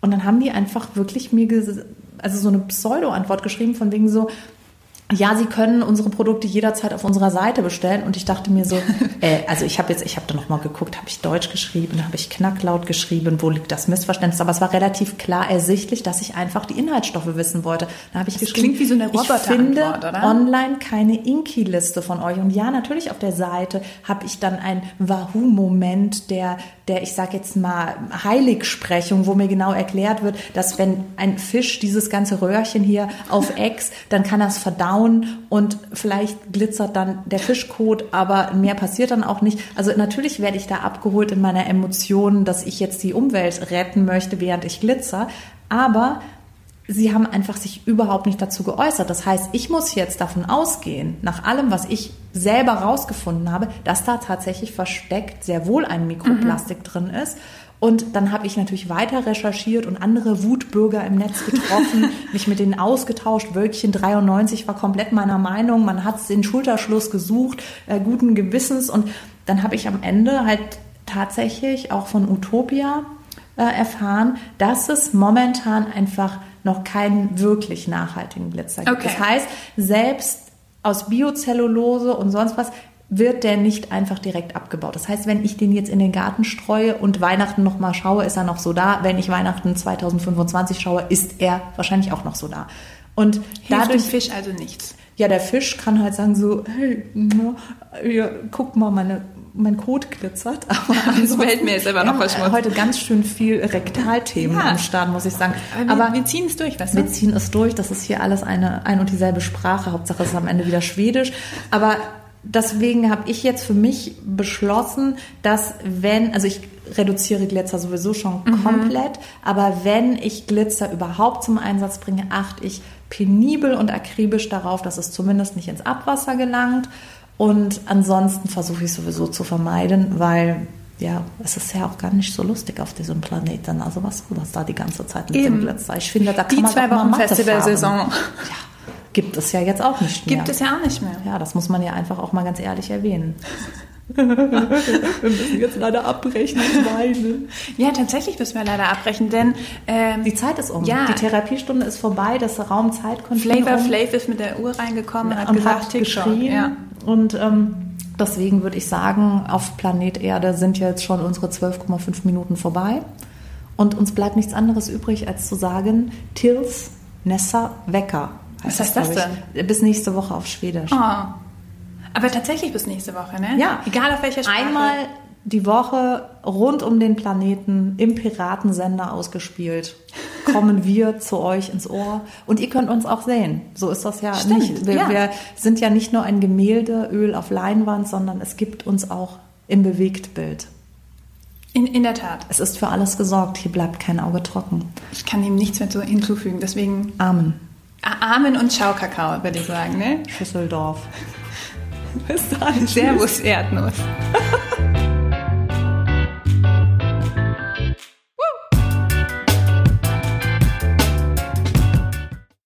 Und dann haben die einfach wirklich mir also so eine Pseudo-Antwort geschrieben von wegen so, ja, Sie können unsere Produkte jederzeit auf unserer Seite bestellen. Und ich dachte mir so, äh, also ich habe jetzt, ich habe da nochmal geguckt, habe ich Deutsch geschrieben, habe ich knacklaut geschrieben, wo liegt das Missverständnis? Aber es war relativ klar ersichtlich, dass ich einfach die Inhaltsstoffe wissen wollte. Da habe ich Das geschrieben, klingt wie so eine ich finde oder? online keine Inki-Liste von euch. Und ja, natürlich auf der Seite habe ich dann ein Wahoo-Moment der, der, ich sage jetzt mal, Heiligsprechung, wo mir genau erklärt wird, dass wenn ein Fisch dieses ganze Röhrchen hier auf Ex, dann kann er es verdauen und vielleicht glitzert dann der Fischkot, aber mehr passiert dann auch nicht. Also natürlich werde ich da abgeholt in meiner Emotion, dass ich jetzt die Umwelt retten möchte, während ich glitzer. Aber sie haben einfach sich überhaupt nicht dazu geäußert. Das heißt, ich muss jetzt davon ausgehen, nach allem, was ich selber rausgefunden habe, dass da tatsächlich versteckt sehr wohl ein Mikroplastik drin ist. Und dann habe ich natürlich weiter recherchiert und andere Wutbürger im Netz getroffen, mich mit denen ausgetauscht. Wölkchen 93 war komplett meiner Meinung. Man hat den Schulterschluss gesucht, äh, guten Gewissens. Und dann habe ich am Ende halt tatsächlich auch von Utopia äh, erfahren, dass es momentan einfach noch keinen wirklich nachhaltigen Glitzer gibt. Okay. Das heißt, selbst aus Biocellulose und sonst was wird der nicht einfach direkt abgebaut. Das heißt, wenn ich den jetzt in den Garten streue und Weihnachten noch mal schaue, ist er noch so da. Wenn ich Weihnachten 2025 schaue, ist er wahrscheinlich auch noch so da. Und Hilft dadurch dem Fisch also nichts. ja, der Fisch kann halt sagen so, hey, ja, guck mal, meine, mein Kot glitzert. Aber ansonsten- fällt mir jetzt aber noch was schmutzig. Heute ganz schön viel Rektalthemen Ja. am Start, muss ich sagen. Aber, Aber wir, wir ziehen es durch, was wir ziehen es durch. Das ist hier alles eine ein und dieselbe Sprache. Hauptsache es ist am Ende wieder Schwedisch. Aber deswegen habe ich jetzt für mich beschlossen, dass wenn, also ich reduziere Glitzer sowieso schon komplett, aber wenn ich Glitzer überhaupt zum Einsatz bringe, achte ich penibel und akribisch darauf, dass es zumindest nicht ins Abwasser gelangt. Und ansonsten versuche ich sowieso zu vermeiden, weil ja, es ist ja auch gar nicht so lustig auf diesem Planeten. Also was soll das da die ganze Zeit mit Eben. dem Glitzer? Ich finde, da kann Die man zwei Wochen Festivalsaison. Ja, gibt es ja jetzt auch nicht mehr. Gibt es ja auch nicht mehr. Ja, das muss man ja einfach auch mal ganz ehrlich erwähnen. Wir müssen jetzt leider abbrechen und weinen. Ja, tatsächlich müssen wir leider abbrechen, denn ähm, Die Zeit ist um. Ja. Die Therapiestunde ist vorbei, das Raumzeitkontinuum. Flavor Flav ist mit der Uhr reingekommen und hat und gesagt, hat geschrien. Ja. Und ähm, deswegen würde ich sagen, auf Planet Erde sind jetzt schon unsere 12,5 Minuten vorbei. Und uns bleibt nichts anderes übrig, als zu sagen, Tils Nessa Wecker. Was heißt das glaub ich. Bis nächste Woche auf Schwedisch. Oh. Aber tatsächlich bis nächste Woche, ne? Ja. Egal auf welcher Sprache. Einmal die Woche rund um den Planeten im Piratensender ausgespielt. Kommen wir zu euch ins Ohr. Und ihr könnt uns auch sehen. So ist das ja Stimmt, nicht. Wir, ja. wir sind ja nicht nur ein Gemälde, Öl auf Leinwand, sondern es gibt uns auch im Bewegtbild. In, in der Tat. Es ist für alles gesorgt. Hier bleibt kein Auge trocken. Ich kann ihm nichts mehr zu hinzufügen. Deswegen Amen. Amen und Ciao Kakao, würde ich sagen, ne? Schüsseldorf. Bis dann. Servus, Erdnuss.